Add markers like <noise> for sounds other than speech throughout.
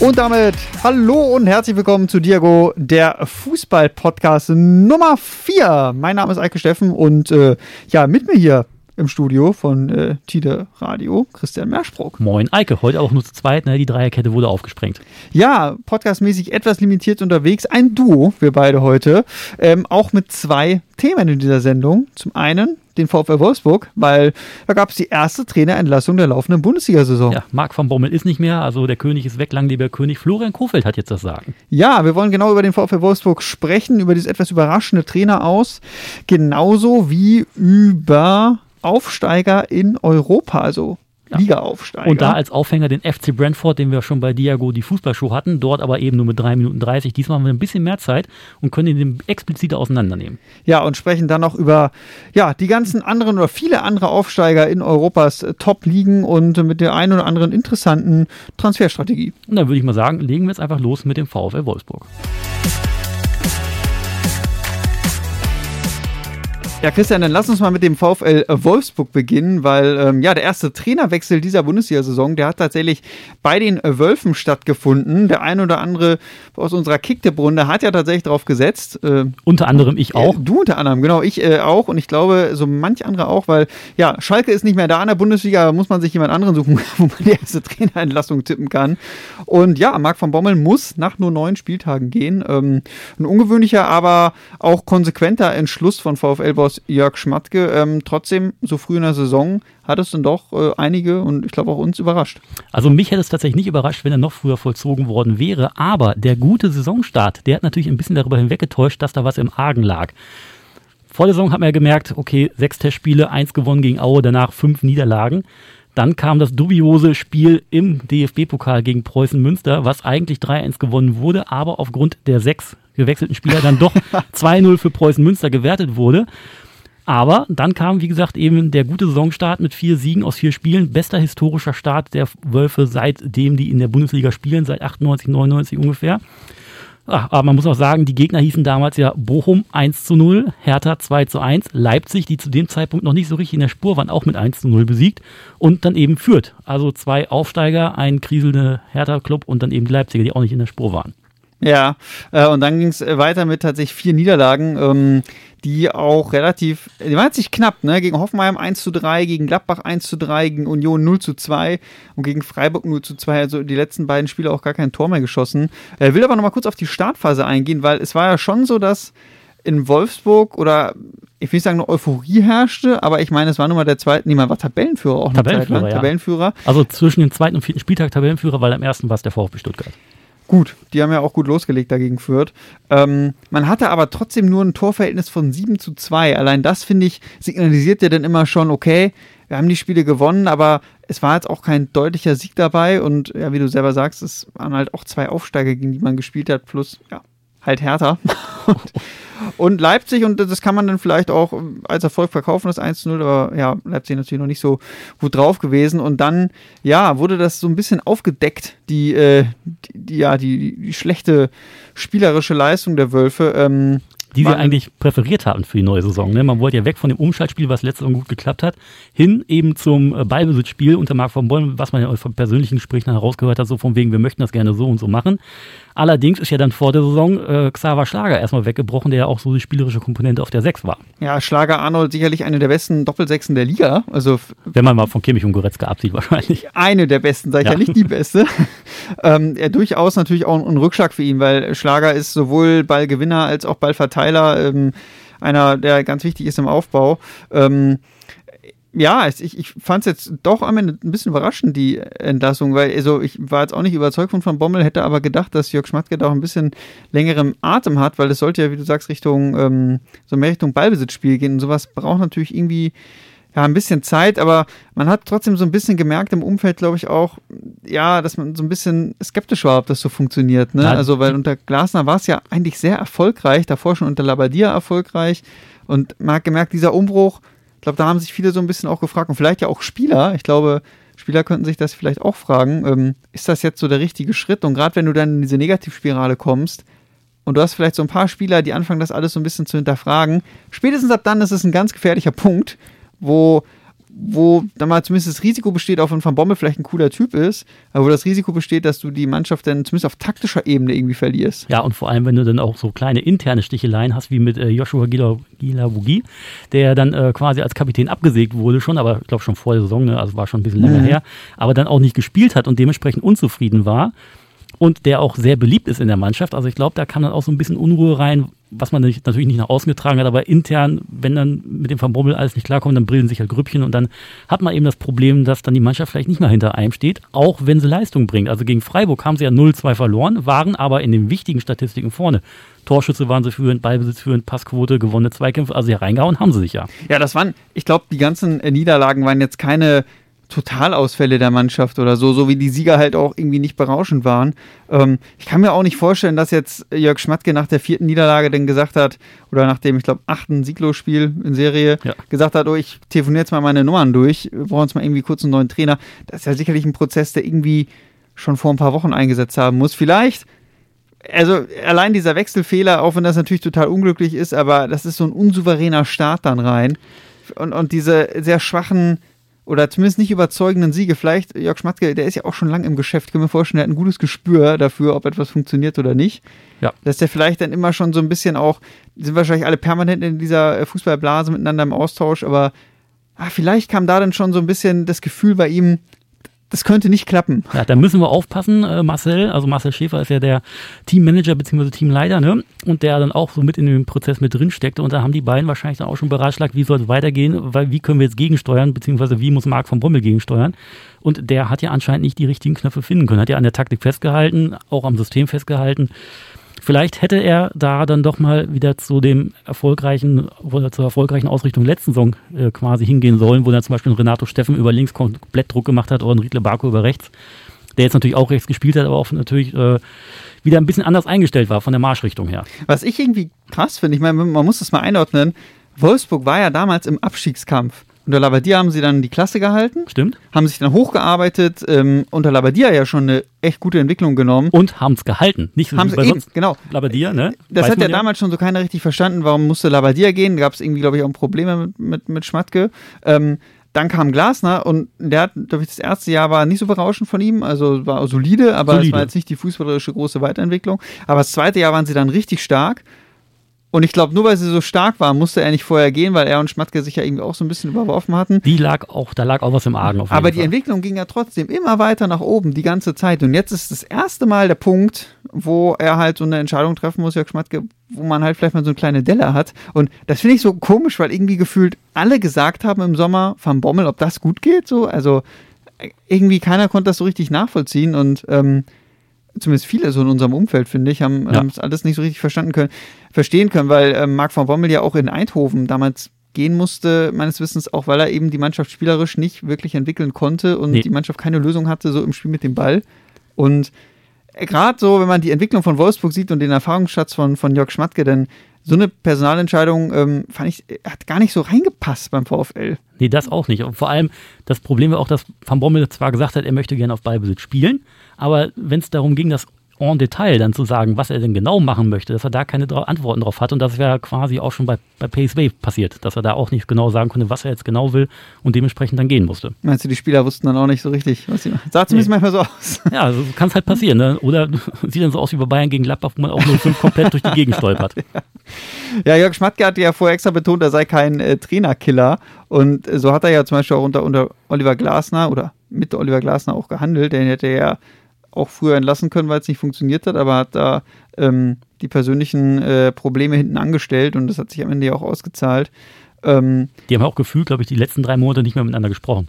Und damit hallo und herzlich willkommen zu Diago, der Fußball-Podcast Nummer 4. Mein Name ist Eike Steffen und äh, ja, mit mir hier im Studio von äh, Tide Radio, Christian Merschbrock. Moin, Eike, heute auch nur zu zweit, ne? die Dreierkette wurde aufgesprengt. Ja, podcastmäßig etwas limitiert unterwegs, ein Duo, wir beide heute, ähm, auch mit zwei Themen in dieser Sendung. Zum einen den VfL Wolfsburg, weil da gab es die erste Trainerentlassung der laufenden Bundesliga-Saison. Ja, Marc van Bommel ist nicht mehr, also der König ist weg, lang lieber König. Florian Kofeld hat jetzt das Sagen. Ja, wir wollen genau über den VfL Wolfsburg sprechen, über dieses etwas überraschende Trainer aus, genauso wie über Aufsteiger in Europa, also ja. Liga-Aufsteiger. Und da als Aufhänger den FC Brentford, den wir schon bei Diago die Fußballshow hatten, dort aber eben nur mit 3 Minuten 30. Diesmal haben wir ein bisschen mehr Zeit und können den explizit auseinandernehmen. Ja, und sprechen dann noch über ja, die ganzen anderen oder viele andere Aufsteiger in Europas Top-Ligen und mit der einen oder anderen interessanten Transferstrategie. Und dann würde ich mal sagen, legen wir jetzt einfach los mit dem VfL Wolfsburg. Ja, Christian, dann lass uns mal mit dem VfL Wolfsburg beginnen, weil ähm, ja der erste Trainerwechsel dieser Bundesliga-Saison, der hat tatsächlich bei den Wölfen stattgefunden. Der ein oder andere aus unserer Kicktipp-Runde hat ja tatsächlich drauf gesetzt. Äh, unter anderem ich auch. Äh, du unter anderem, genau, ich äh, auch und ich glaube so manch andere auch, weil ja Schalke ist nicht mehr da in der Bundesliga, da muss man sich jemand anderen suchen, <laughs> wo man die erste Trainerentlassung tippen kann. Und ja, Marc von Bommel muss nach nur neun Spieltagen gehen. Ähm, ein ungewöhnlicher, aber auch konsequenter Entschluss von VfL Wolfsburg aus Jörg Schmatke. Ähm, trotzdem, so früh in der Saison hat es dann doch äh, einige und ich glaube auch uns überrascht. Also mich hätte es tatsächlich nicht überrascht, wenn er noch früher vollzogen worden wäre. Aber der gute Saisonstart, der hat natürlich ein bisschen darüber hinweggetäuscht, dass da was im Argen lag. Vor der Saison hat man ja gemerkt, okay, sechs Testspiele, eins gewonnen gegen Aue, danach fünf Niederlagen. Dann kam das dubiose Spiel im DFB-Pokal gegen Preußen Münster, was eigentlich 3-1 gewonnen wurde, aber aufgrund der sechs gewechselten Spieler dann doch <laughs> 2-0 für Preußen Münster gewertet wurde. Aber dann kam, wie gesagt, eben der gute Saisonstart mit vier Siegen aus vier Spielen. Bester historischer Start der Wölfe seitdem die in der Bundesliga spielen, seit 98, 99 ungefähr. Ach, aber man muss auch sagen, die Gegner hießen damals ja Bochum 1 zu 0, Hertha 2 zu 1, Leipzig, die zu dem Zeitpunkt noch nicht so richtig in der Spur waren, auch mit 1 zu 0 besiegt und dann eben Fürth. Also zwei Aufsteiger, ein kriselnder Hertha-Club und dann eben die Leipziger, die auch nicht in der Spur waren. Ja, äh, und dann ging es äh, weiter mit tatsächlich vier Niederlagen, ähm, die auch relativ, die waren jetzt nicht knapp, ne? Gegen Hoffenheim 1 zu 3, gegen Gladbach 1 zu 3, gegen Union 0 zu 2 und gegen Freiburg 0 zu 2. Also die letzten beiden Spiele auch gar kein Tor mehr geschossen. Er will aber nochmal kurz auf die Startphase eingehen, weil es war ja schon so, dass in Wolfsburg oder ich will nicht sagen, eine Euphorie herrschte, aber ich meine, es war nun mal der zweite, nee, man war Tabellenführer auch Tabellenführer, Zeit, ne? ja. Tabellenführer. Also zwischen dem zweiten und vierten Spieltag Tabellenführer, weil am ersten war es der VfB Stuttgart. Gut, die haben ja auch gut losgelegt dagegen Fürth. Ähm, man hatte aber trotzdem nur ein Torverhältnis von 7 zu 2. Allein das, finde ich, signalisiert ja dann immer schon, okay, wir haben die Spiele gewonnen, aber es war jetzt auch kein deutlicher Sieg dabei. Und ja, wie du selber sagst, es waren halt auch zwei Aufsteiger, gegen die man gespielt hat, plus ja, halt härter. und, <laughs> und, Leipzig, und das kann man dann vielleicht auch als Erfolg verkaufen, das 1-0, aber ja, Leipzig natürlich noch nicht so gut drauf gewesen. Und dann, ja, wurde das so ein bisschen aufgedeckt, die, äh, die, ja, die, die, schlechte spielerische Leistung der Wölfe. Ähm, die sie eigentlich präferiert haben für die neue Saison. Ne? Man wollte ja weg von dem Umschaltspiel, was letzte Saison gut geklappt hat, hin eben zum äh, Ballbesitzspiel unter Marc von Boll, was man ja von persönlichen Gesprächen herausgehört hat, so von wegen, wir möchten das gerne so und so machen. Allerdings ist ja dann vor der Saison äh, Xaver Schlager erstmal weggebrochen, der ja auch so die spielerische Komponente auf der 6 war. Ja, Schlager Arnold sicherlich eine der besten Doppelsechsen der Liga. Also, Wenn man mal von Kimmich und Goretzka absieht, <laughs> wahrscheinlich. Eine der besten, sag ich ja, ja nicht die beste. <laughs> ähm, ja, durchaus natürlich auch ein, Rückschlag für ihn, weil Schlager ist sowohl Ballgewinner als auch Ballverteiler. Ähm, einer, der ganz wichtig ist im Aufbau. Ähm, ja, ich, ich fand es jetzt doch am Ende ein bisschen überraschend, die Entlassung, weil also ich war jetzt auch nicht überzeugt von Van Bommel, hätte aber gedacht, dass Jörg Schmatke da auch ein bisschen längerem Atem hat, weil es sollte ja, wie du sagst, Richtung, ähm, so mehr Richtung Ballbesitzspiel gehen und sowas braucht natürlich irgendwie ja, ein bisschen Zeit, aber man hat trotzdem so ein bisschen gemerkt im Umfeld, glaube ich, auch, ja, dass man so ein bisschen skeptisch war, ob das so funktioniert. Ne? Also, weil unter Glasner war es ja eigentlich sehr erfolgreich, davor schon unter Labadia erfolgreich. Und man hat gemerkt, dieser Umbruch, ich glaube, da haben sich viele so ein bisschen auch gefragt und vielleicht ja auch Spieler. Ich glaube, Spieler könnten sich das vielleicht auch fragen. Ähm, ist das jetzt so der richtige Schritt? Und gerade wenn du dann in diese Negativspirale kommst und du hast vielleicht so ein paar Spieler, die anfangen, das alles so ein bisschen zu hinterfragen, spätestens ab dann ist es ein ganz gefährlicher Punkt, wo wo dann mal zumindest das Risiko besteht, auch wenn Van Bommel vielleicht ein cooler Typ ist, aber wo das Risiko besteht, dass du die Mannschaft dann zumindest auf taktischer Ebene irgendwie verlierst. Ja, und vor allem, wenn du dann auch so kleine interne Sticheleien hast, wie mit äh, Joshua Gilavugi, der dann äh, quasi als Kapitän abgesägt wurde schon, aber ich glaube schon vor der Saison, ne, also war schon ein bisschen länger mhm. her, aber dann auch nicht gespielt hat und dementsprechend unzufrieden war und der auch sehr beliebt ist in der Mannschaft. Also ich glaube, da kam dann auch so ein bisschen Unruhe rein, was man nicht, natürlich nicht nach außen getragen hat, aber intern, wenn dann mit dem Bommel alles nicht klarkommt, dann bilden sich halt Grüppchen und dann hat man eben das Problem, dass dann die Mannschaft vielleicht nicht mehr hinter einem steht, auch wenn sie Leistung bringt. Also gegen Freiburg haben sie ja 0-2 verloren, waren aber in den wichtigen Statistiken vorne. Torschütze waren sie führend, Ballbesitz führend, Passquote, gewonnene Zweikämpfe, also hier reingehauen haben sie sich ja. Ja, das waren, ich glaube, die ganzen Niederlagen waren jetzt keine Totalausfälle der Mannschaft oder so, so wie die Sieger halt auch irgendwie nicht berauschend waren. Ähm, ich kann mir auch nicht vorstellen, dass jetzt Jörg Schmatke nach der vierten Niederlage denn gesagt hat, oder nach dem, ich glaube, achten Sieglos-Spiel in Serie, ja. gesagt hat, oh, ich telefoniere jetzt mal meine Nummern durch, wir brauchen jetzt mal irgendwie kurz einen neuen Trainer. Das ist ja sicherlich ein Prozess, der irgendwie schon vor ein paar Wochen eingesetzt haben muss. Vielleicht also allein dieser Wechselfehler, auch wenn das natürlich total unglücklich ist, aber das ist so ein unsouveräner Start dann rein. Und, und diese sehr schwachen oder zumindest nicht überzeugenden Siege. Vielleicht, Jörg Schmatzke, der ist ja auch schon lange im Geschäft. Ich kann mir vorstellen, er hat ein gutes Gespür dafür, ob etwas funktioniert oder nicht. Ja. Dass der vielleicht dann immer schon so ein bisschen auch, sind wahrscheinlich alle permanent in dieser äh, Fußballblase miteinander im Austausch, aber ah, vielleicht kam da dann schon so ein bisschen das Gefühl bei ihm, das könnte nicht klappen. Ja, da müssen wir aufpassen, äh, Marcel. Also Marcel Schäfer ist ja der Teammanager bzw. Teamleiter, ne? Und der dann auch so mit in dem Prozess mit drin steckte. Und da haben die beiden wahrscheinlich dann auch schon beratschlagt, wie soll es weitergehen, weil wie können wir jetzt gegensteuern, beziehungsweise wie muss Marc von Bommel gegensteuern. Und der hat ja anscheinend nicht die richtigen Knöpfe finden können. Hat ja an der Taktik festgehalten, auch am System festgehalten. Vielleicht hätte er da dann doch mal wieder zu dem erfolgreichen, zur erfolgreichen Ausrichtung letzten Song äh, quasi hingehen sollen, wo dann zum Beispiel Renato Steffen über links komplett Druck gemacht hat oder ein Riedle Barco über rechts, der jetzt natürlich auch rechts gespielt hat, aber auch natürlich äh, wieder ein bisschen anders eingestellt war von der Marschrichtung her. Was ich irgendwie krass finde, ich meine, man muss das mal einordnen, Wolfsburg war ja damals im Abstiegskampf. Unter Labadia haben sie dann die Klasse gehalten. Stimmt. Haben sich dann hochgearbeitet. Ähm, unter Labadia ja schon eine echt gute Entwicklung genommen. Und haben es gehalten. Nicht so haben wie eben, genau. Labadia, ne? Das Weiß hat ja, ja damals schon so keiner richtig verstanden. Warum musste Labadia gehen? Da gab es irgendwie, glaube ich, auch Probleme mit, mit, mit Schmatke. Ähm, dann kam Glasner und der hat, glaube ich, das erste Jahr war nicht so berauschend von ihm, also war solide, aber solide. es war jetzt nicht die fußballerische große Weiterentwicklung. Aber das zweite Jahr waren sie dann richtig stark und ich glaube, nur weil sie so stark war, musste er nicht vorher gehen, weil er und Schmatke sich ja irgendwie auch so ein bisschen überworfen hatten. Die lag auch, da lag auch was im Argen. Auf Aber die Fall. Entwicklung ging ja trotzdem immer weiter nach oben, die ganze Zeit. Und jetzt ist das erste Mal der Punkt, wo er halt so eine Entscheidung treffen muss, Jörg Schmatke, wo man halt vielleicht mal so eine kleine Delle hat. Und das finde ich so komisch, weil irgendwie gefühlt alle gesagt haben im Sommer, Van Bommel, ob das gut geht, so. Also irgendwie keiner konnte das so richtig nachvollziehen und ähm, zumindest viele so in unserem Umfeld, finde ich, haben ja. es alles nicht so richtig verstanden können, verstehen können, weil äh, Marc von Bommel ja auch in Eindhoven damals gehen musste, meines Wissens auch, weil er eben die Mannschaft spielerisch nicht wirklich entwickeln konnte und nee. die Mannschaft keine Lösung hatte, so im Spiel mit dem Ball. Und gerade so, wenn man die Entwicklung von Wolfsburg sieht und den Erfahrungsschatz von, von Jörg Schmatke, dann so eine Personalentscheidung ähm, fand ich, hat gar nicht so reingepasst beim VfL. Nee, das auch nicht. Und vor allem, das Problem war auch, dass Van Bommel zwar gesagt hat, er möchte gerne auf Ballbesitz spielen, aber wenn es darum ging, das en Detail dann zu sagen, was er denn genau machen möchte, dass er da keine Antworten drauf hat. Und das wäre quasi auch schon bei, bei PSV passiert, dass er da auch nicht genau sagen konnte, was er jetzt genau will und dementsprechend dann gehen musste. Meinst du, die Spieler wussten dann auch nicht so richtig, was sie machen? Sah zumindest nee. manchmal so aus. <laughs> Ja, also kann es halt passieren. Ne? Oder <laughs> sieht dann so aus wie bei Bayern gegen Gladbach, wo man auch nur fünf komplett durch die Gegend stolpert. ja. <laughs> ja, Jörg Schmatke hatte ja vorher extra betont, er sei kein äh, Trainerkiller. Und so hat er ja zum Beispiel auch unter, unter Oliver Glasner oder mit Oliver Glasner auch gehandelt. Den hätte er ja auch früher entlassen können, weil es nicht funktioniert hat, aber hat da ähm, die persönlichen äh, Probleme hinten angestellt und das hat sich am Ende ja auch ausgezahlt. Ähm, die haben auch gefühlt, glaube ich, die letzten drei Monate nicht mehr miteinander gesprochen.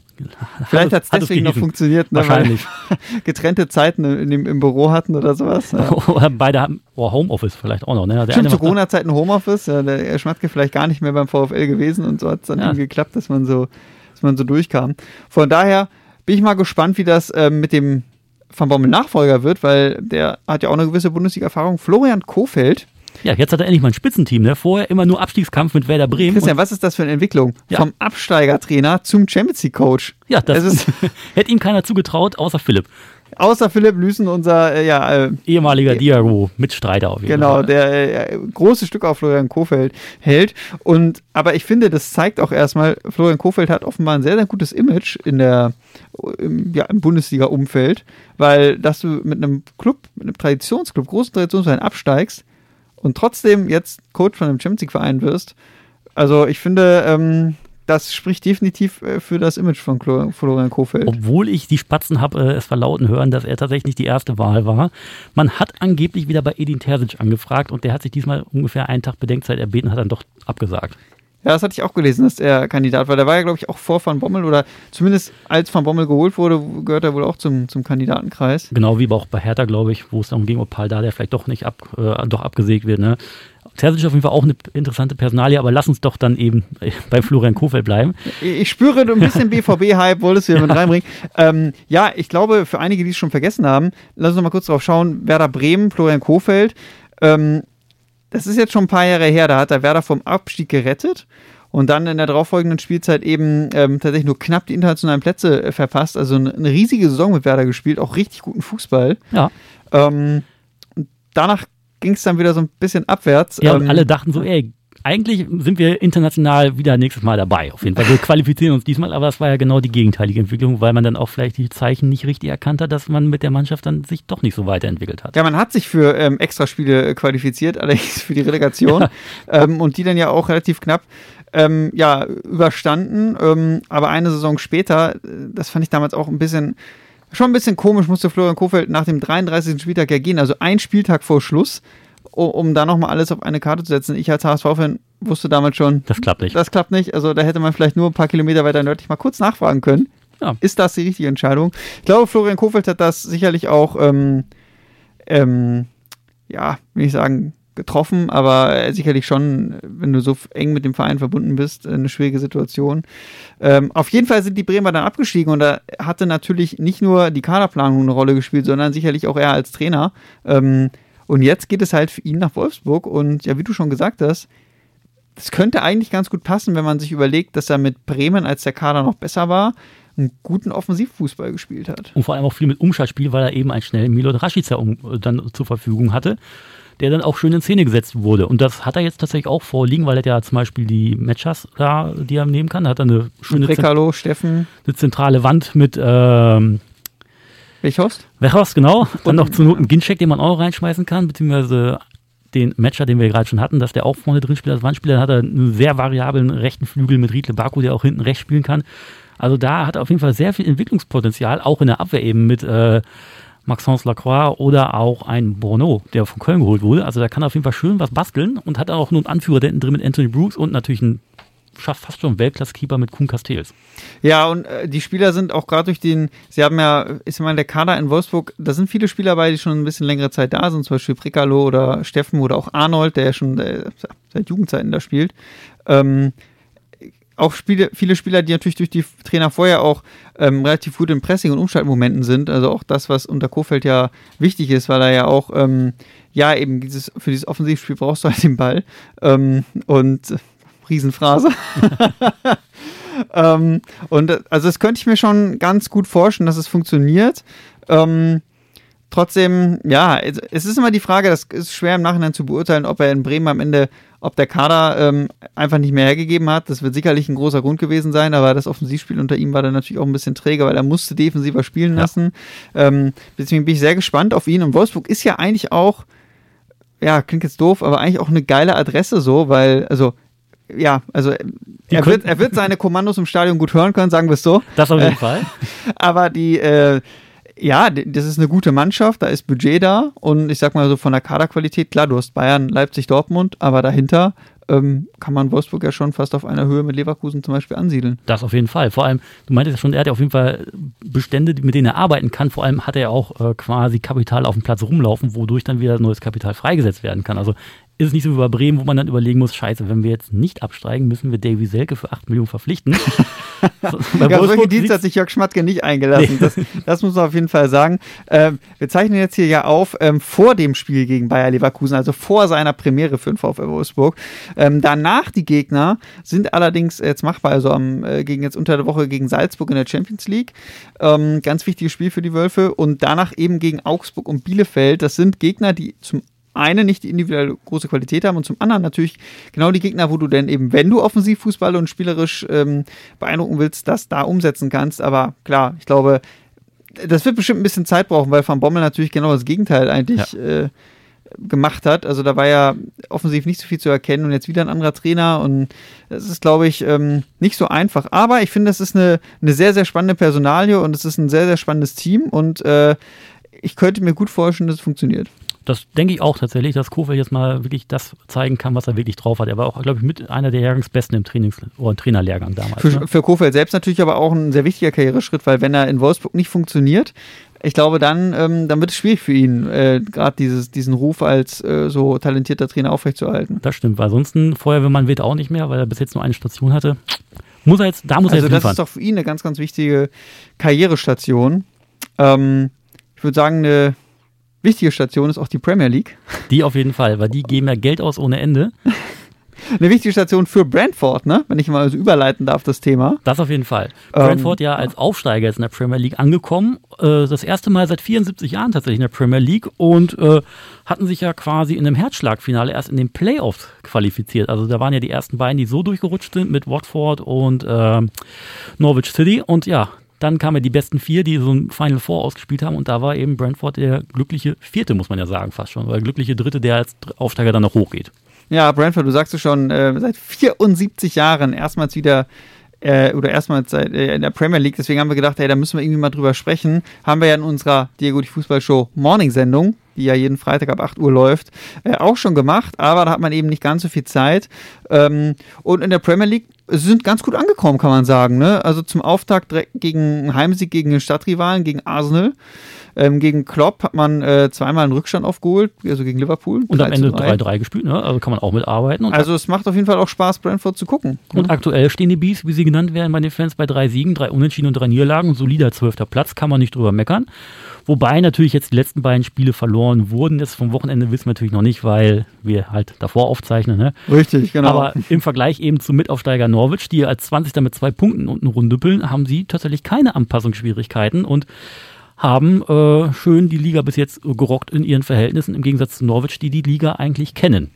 Vielleicht hat es deswegen noch funktioniert, ne, Wahrscheinlich. <laughs> getrennte Zeiten im, im, Büro hatten oder sowas. Ja. Oder <laughs> beide haben oh, Homeoffice vielleicht auch noch. Ne? Der Stimmt, zu Corona-Zeiten Homeoffice. Ja, der Schmatke vielleicht gar nicht mehr beim VfL gewesen und so hat es dann ja. irgendwie geklappt, dass man so, dass man so durchkam. Von daher bin ich mal gespannt, wie das äh, mit dem Van Bommel Nachfolger wird, weil der hat ja auch eine gewisse Bundesliga-Erfahrung. Florian Kofeld. Ja, jetzt hat er endlich mal ein Spitzenteam. Ne? Vorher immer nur Abstiegskampf mit Werder Bremen. Christian, was ist das für eine Entwicklung? Ja. Vom Absteigertrainer zum Champions League Coach. Ja, das ist <laughs> hätte ihm keiner zugetraut, außer Philipp. Außer Philipp Lüßen, unser äh, ja, äh, ehemaliger Diago-Mitstreiter auf jeden genau, Fall. Genau, der äh, große Stück auf Florian Kofeld hält. Und aber ich finde, das zeigt auch erstmal, Florian Kofeld hat offenbar ein sehr, sehr gutes Image in der im, ja, im Bundesliga-Umfeld, weil dass du mit einem Club, mit einem Traditionsclub, großen Traditionsverein absteigst und trotzdem jetzt Coach von einem Champions League-Verein wirst. Also ich finde, ähm, das spricht definitiv äh, für das Image von Florian Kofeld. Obwohl ich die Spatzen habe äh, es verlauten hören, dass er tatsächlich nicht die erste Wahl war. Man hat angeblich wieder bei Edin Terzic angefragt und der hat sich diesmal ungefähr einen Tag Bedenkzeit erbeten, hat dann doch abgesagt. Ja, das hatte ich auch gelesen, dass er Kandidat war. Der war ja, glaube ich, auch vor Van Bommel oder zumindest als Van Bommel geholt wurde, gehört er wohl auch zum, zum Kandidatenkreis. Genau wie auch bei Hertha, glaube ich, wo es darum ging, ob Paul da der vielleicht doch nicht ab, äh, doch abgesägt wird. Ne? Terzic auf jeden Fall auch eine interessante Personalie, aber lass uns doch dann eben <laughs> bei Florian Kofeld bleiben. Ich spüre ein bisschen <laughs> BVB-Hype, wolltest du ja mit reinbringen. Ähm, ja, ich glaube, für einige, die es schon vergessen haben, lass uns noch mal kurz drauf schauen. Werder Bremen, Florian Kofeld. Ähm, das ist jetzt schon ein paar Jahre her, da hat der Werder vom Abstieg gerettet und dann in der darauffolgenden Spielzeit eben ähm, tatsächlich nur knapp die internationalen Plätze äh, verpasst. Also eine, eine, riesige Saison mit Werder gespielt, auch richtig guten Fußball. Ja. Ähm, danach ging es dann wieder so ein bisschen abwärts. Ja, und ähm, alle dachten so, ey, eigentlich sind wir international wieder nächstes Mal dabei. Auf jeden Fall. Wir qualifizieren uns diesmal, aber es war ja genau die gegenteilige Entwicklung, weil man dann auch vielleicht die Zeichen nicht richtig erkannt hat, dass man mit der Mannschaft dann sich doch nicht so weiterentwickelt hat. Ja, man hat sich für ähm, Extraspiele qualifiziert, <laughs> allerdings für die Relegation. Ja. Ähm, und die dann ja auch relativ knapp ähm, ja, überstanden. Ähm, aber eine Saison später, äh, das fand ich damals auch ein bisschen schon ein bisschen komisch, musste Florian Kofeld nach dem 33. Spieltag ja gehen, also ein Spieltag vor Schluss um, um da nochmal alles auf eine Karte zu setzen. Ich als HSV-Fan wusste damals schon, das klappt nicht. Das klappt nicht. Also da hätte man vielleicht nur ein paar Kilometer weiter nördlich mal kurz nachfragen können. Ja. Ist das die richtige Entscheidung? Ich glaube, Florian Kofeld hat das sicherlich auch, ähm, ähm, ja, will ich sagen, getroffen, aber sicherlich schon, wenn du so eng mit dem Verein verbunden bist, eine schwierige Situation. Ähm, auf jeden Fall sind die Bremer dann abgestiegen und da hatte natürlich nicht nur die Kaderplanung eine Rolle gespielt, sondern sicherlich auch er als Trainer. Ähm, und jetzt geht es halt für ihn nach Wolfsburg und ja, wie du schon gesagt hast, das könnte eigentlich ganz gut passen, wenn man sich überlegt, dass er mit Bremen, als der Kader noch besser war, einen guten Offensivfußball gespielt hat. Und vor allem auch viel mit Umschaltspiel, weil er eben einen schnellen Milot Rashica um, dann zur Verfügung hatte, der dann auch schön in Szene gesetzt wurde. Und das hat er jetzt tatsächlich auch vorliegen, weil er ja zum Beispiel die Matchers da, die er nehmen kann, da hat er eine schöne Prekalo, Steffen. eine zentrale Wand mit ähm, Wechhorst? Wechhorst, genau. Dann noch zur Not einen Gincheck, den man auch reinschmeißen kann, beziehungsweise den Matcher, den wir gerade schon hatten, dass der auch vorne drin spielt als Wandspieler, dann hat er einen sehr variablen rechten Flügel mit Riedle Baku, der auch hinten rechts spielen kann. Also da hat er auf jeden Fall sehr viel Entwicklungspotenzial, auch in der Abwehr eben mit äh, Maxence Lacroix oder auch ein Bourneau, der von Köln geholt wurde. Also da kann er auf jeden Fall schön was basteln und hat auch nur einen Anführer drin mit Anthony Brooks und natürlich einen schafft fast schon Weltklasse-Keeper mit Kuhn Castells. Ja, und äh, die Spieler sind auch gerade durch den, sie haben ja, ist mal der Kader in Wolfsburg, da sind viele Spieler bei, die schon ein bisschen längere Zeit da sind, zum Beispiel Frikalo oder Steffen oder auch Arnold, der ja schon äh, seit Jugendzeiten da spielt. Ähm, auch Spiele, viele Spieler, die natürlich durch die Trainer vorher auch ähm, relativ gut in Pressing- und Umschaltmomenten sind. Also auch das, was unter Kofeld ja wichtig ist, weil er ja auch, ähm, ja, eben dieses, für dieses Offensivspiel brauchst du halt den Ball. Ähm, und Riesenphrase. <laughs> ähm, und also das könnte ich mir schon ganz gut vorstellen, dass es funktioniert. Ähm, trotzdem, ja, es ist immer die Frage, das ist schwer im Nachhinein zu beurteilen, ob er in Bremen am Ende, ob der Kader ähm, einfach nicht mehr hergegeben hat. Das wird sicherlich ein großer Grund gewesen sein, aber das Offensivspiel unter ihm war dann natürlich auch ein bisschen träger, weil er musste defensiver spielen lassen. Ja. Ähm, deswegen bin ich sehr gespannt auf ihn. Und Wolfsburg ist ja eigentlich auch, ja, klingt jetzt doof, aber eigentlich auch eine geile Adresse so, weil, also ja, also er wird, er wird seine Kommandos im Stadion gut hören können, sagen wir es so. Das auf jeden äh, Fall. <laughs> Aber die, äh, ja, das ist eine gute Mannschaft, da ist Budget da und ich sag mal so von der Kaderqualität, klar, du hast Bayern, Leipzig, Dortmund, aber dahinter ähm, kann man Wolfsburg ja schon fast auf einer Höhe mit Leverkusen zum Beispiel ansiedeln. Das auf jeden Fall. Vor allem, du meintest ja schon, er hat ja auf jeden Fall Bestände, mit denen er arbeiten kann. Vor allem hat er auch äh, quasi Kapital auf dem Platz rumlaufen, wodurch dann wieder neues Kapital freigesetzt werden kann. Also ist es nicht so wie bei Bremen, wo man dann überlegen muss, scheiße, wenn wir jetzt nicht absteigen, müssen wir Davy Selke für 8 Millionen verpflichten. <laughs> bei ja, solche Dienste hat sich Jörg Schmatke nicht eingelassen. Nee. Das, das, muss man auf jeden Fall sagen. Ähm, wir zeichnen jetzt hier ja auf ähm, vor dem Spiel gegen Bayer Leverkusen, also vor seiner Premiere für den VfL Wolfsburg. Ähm, danach die Gegner sind allerdings jetzt machbar, also am, äh, gegen jetzt unter der Woche gegen Salzburg in der Champions League. Ähm, ganz wichtiges Spiel für die Wölfe und danach eben gegen Augsburg und Bielefeld. Das sind Gegner, die zum eine nicht die individuelle große Qualität haben und zum anderen natürlich genau die Gegner, wo du denn eben, wenn du offensiv Fußball und spielerisch ähm, beeindrucken willst, das da umsetzen kannst. Aber klar, ich glaube, das wird bestimmt ein bisschen Zeit brauchen, weil Van Bommel natürlich genau das Gegenteil eigentlich ja. äh, gemacht hat. Also da war ja offensiv nicht so viel zu erkennen und jetzt wieder ein anderer Trainer und das ist, glaube ich, ähm, nicht so einfach. Aber ich finde, das ist eine, eine sehr, sehr spannende Personalie und es ist ein sehr, sehr spannendes Team und äh, ich könnte mir gut vorstellen, dass es funktioniert das denke ich auch tatsächlich, dass Kofeld jetzt mal wirklich das zeigen kann, was er wirklich drauf hat. Er war auch, glaube ich, mit einer der Jahrgangsbesten im Trainings- oder Trainerlehrgang damals. Für, ne? für Kofeld selbst natürlich aber auch ein sehr wichtiger Karriereschritt, weil wenn er in Wolfsburg nicht funktioniert, ich glaube, dann, ähm, dann wird es schwierig für ihn, äh, gerade diesen Ruf als äh, so talentierter Trainer aufrechtzuerhalten. Das stimmt, weil ansonsten Feuerwehrmann wird auch nicht mehr, weil er bis jetzt nur eine Station hatte. Muss er jetzt, da muss also er jetzt Also das ist doch für ihn eine ganz, ganz wichtige Karrierestation. Ähm, ich würde sagen, eine wichtige Station ist auch die Premier League. Die auf jeden Fall, weil die geben ja Geld aus ohne Ende. <laughs> Eine wichtige Station für Brentford, ne? wenn ich mal so überleiten darf, das Thema. Das auf jeden Fall. Ähm, Brentford ja als Aufsteiger jetzt in der Premier League angekommen. Äh, das erste Mal seit 74 Jahren tatsächlich in der Premier League und äh, hatten sich ja quasi in einem Herzschlagfinale erst in den Playoffs qualifiziert. Also da waren ja die ersten beiden, die so durchgerutscht sind mit Watford und äh, Norwich City. Und ja, dann kamen die besten vier, die so ein Final Four ausgespielt haben. Und da war eben Brentford der glückliche Vierte, muss man ja sagen, fast schon. Oder der glückliche Dritte, der als Aufsteiger dann noch hochgeht. Ja, Brentford, du sagst es schon, äh, seit 74 Jahren erstmals wieder äh, oder erstmals äh, in der Premier League. Deswegen haben wir gedacht, hey, da müssen wir irgendwie mal drüber sprechen. Haben wir ja in unserer Diego die Fußballshow Morning-Sendung, die ja jeden Freitag ab 8 Uhr läuft, äh, auch schon gemacht. Aber da hat man eben nicht ganz so viel Zeit. Ähm, und in der Premier League sind ganz gut angekommen, kann man sagen. Ne? Also zum Auftakt direkt gegen Heimsieg gegen den Stadtrivalen, gegen Arsenal. Ähm, gegen Klopp hat man äh, zweimal einen Rückstand aufgeholt, also gegen Liverpool. Und am Ende 3-3 gespielt, ne? Also kann man auch mitarbeiten. also es macht auf jeden Fall auch Spaß, Brentford zu gucken. Und ne? aktuell stehen die Bees, wie sie genannt werden bei den Fans, bei drei Siegen, drei Unentschieden und drei Niederlagen. Solider zwölfter Platz, kann man nicht drüber meckern. Wobei natürlich jetzt die letzten beiden Spiele verloren wurden. Das vom Wochenende wissen wir natürlich noch nicht, weil wir halt davor aufzeichnen. Ne? Richtig, genau. Aber im Vergleich eben zum Mitaufsteiger Norwich, die als 20. mit zwei Punkten unten rundüppeln, haben sie tatsächlich keine Anpassungsschwierigkeiten und haben äh, schön die Liga bis jetzt gerockt in ihren Verhältnissen, im Gegensatz zu Norwich, die die Liga eigentlich kennen.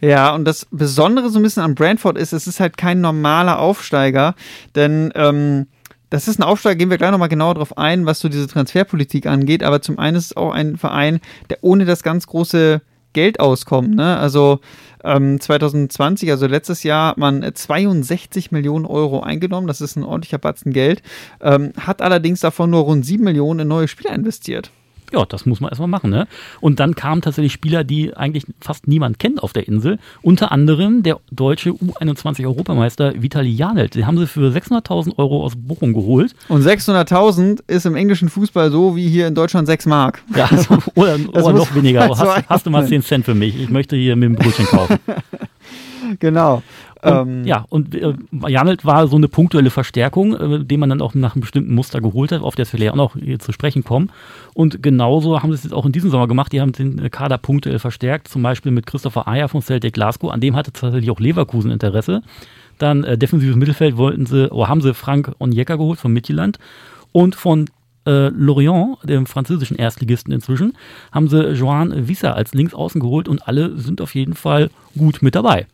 Ja, und das Besondere so ein bisschen an Brentford ist, es ist halt kein normaler Aufsteiger, denn ähm, das ist ein Aufsteiger, gehen wir gleich nochmal genauer drauf ein, was so diese Transferpolitik angeht. Aber zum einen ist es auch ein Verein, der ohne das ganz große Geld auskommt. Ne? Also ähm, 2020, also letztes Jahr, hat man 62 Millionen Euro eingenommen. Das ist ein ordentlicher Batzen Geld. Ähm, hat allerdings davon nur rund 7 Millionen in neue Spieler investiert ja, das muss man erstmal machen. Ne? Und dann kamen tatsächlich Spieler, die eigentlich fast niemand kennt auf der Insel. Unter anderem der deutsche U21-Europameister Vitali Janelt. Den haben sie für 600.000 Euro aus Bochum geholt. Und 600.000 ist im englischen Fußball so wie hier in Deutschland 6 Mark. Ja, also, <laughs> oder, oder noch weniger. <laughs> Hast, hast, du mal 10 Cent für mich? Ich möchte hier mit dem Brötchen kaufen. <laughs> genau. Und, ähm, ja, und äh, Janelt war so eine punktuelle Verstärkung, äh, den man dann auch nach einem bestimmten Muster geholt hat, auf das wir ja auch noch hier zu sprechen kommen. Und genauso haben sie es jetzt auch in diesem Sommer gemacht. Die haben den Kader punktuell verstärkt, zum Beispiel mit Christopher Ayer von Celtic Glasgow. An dem hatte tatsächlich auch Leverkusen Interesse. Dann äh, defensives Mittelfeld wollten sie, oder haben sie Frank Onyeka geholt von Midtjylland. Und von äh, Lorient, dem französischen Erstligisten inzwischen, haben sie Joan Wissa als Linksaußen geholt und alle sind auf jeden Fall gut mit dabei.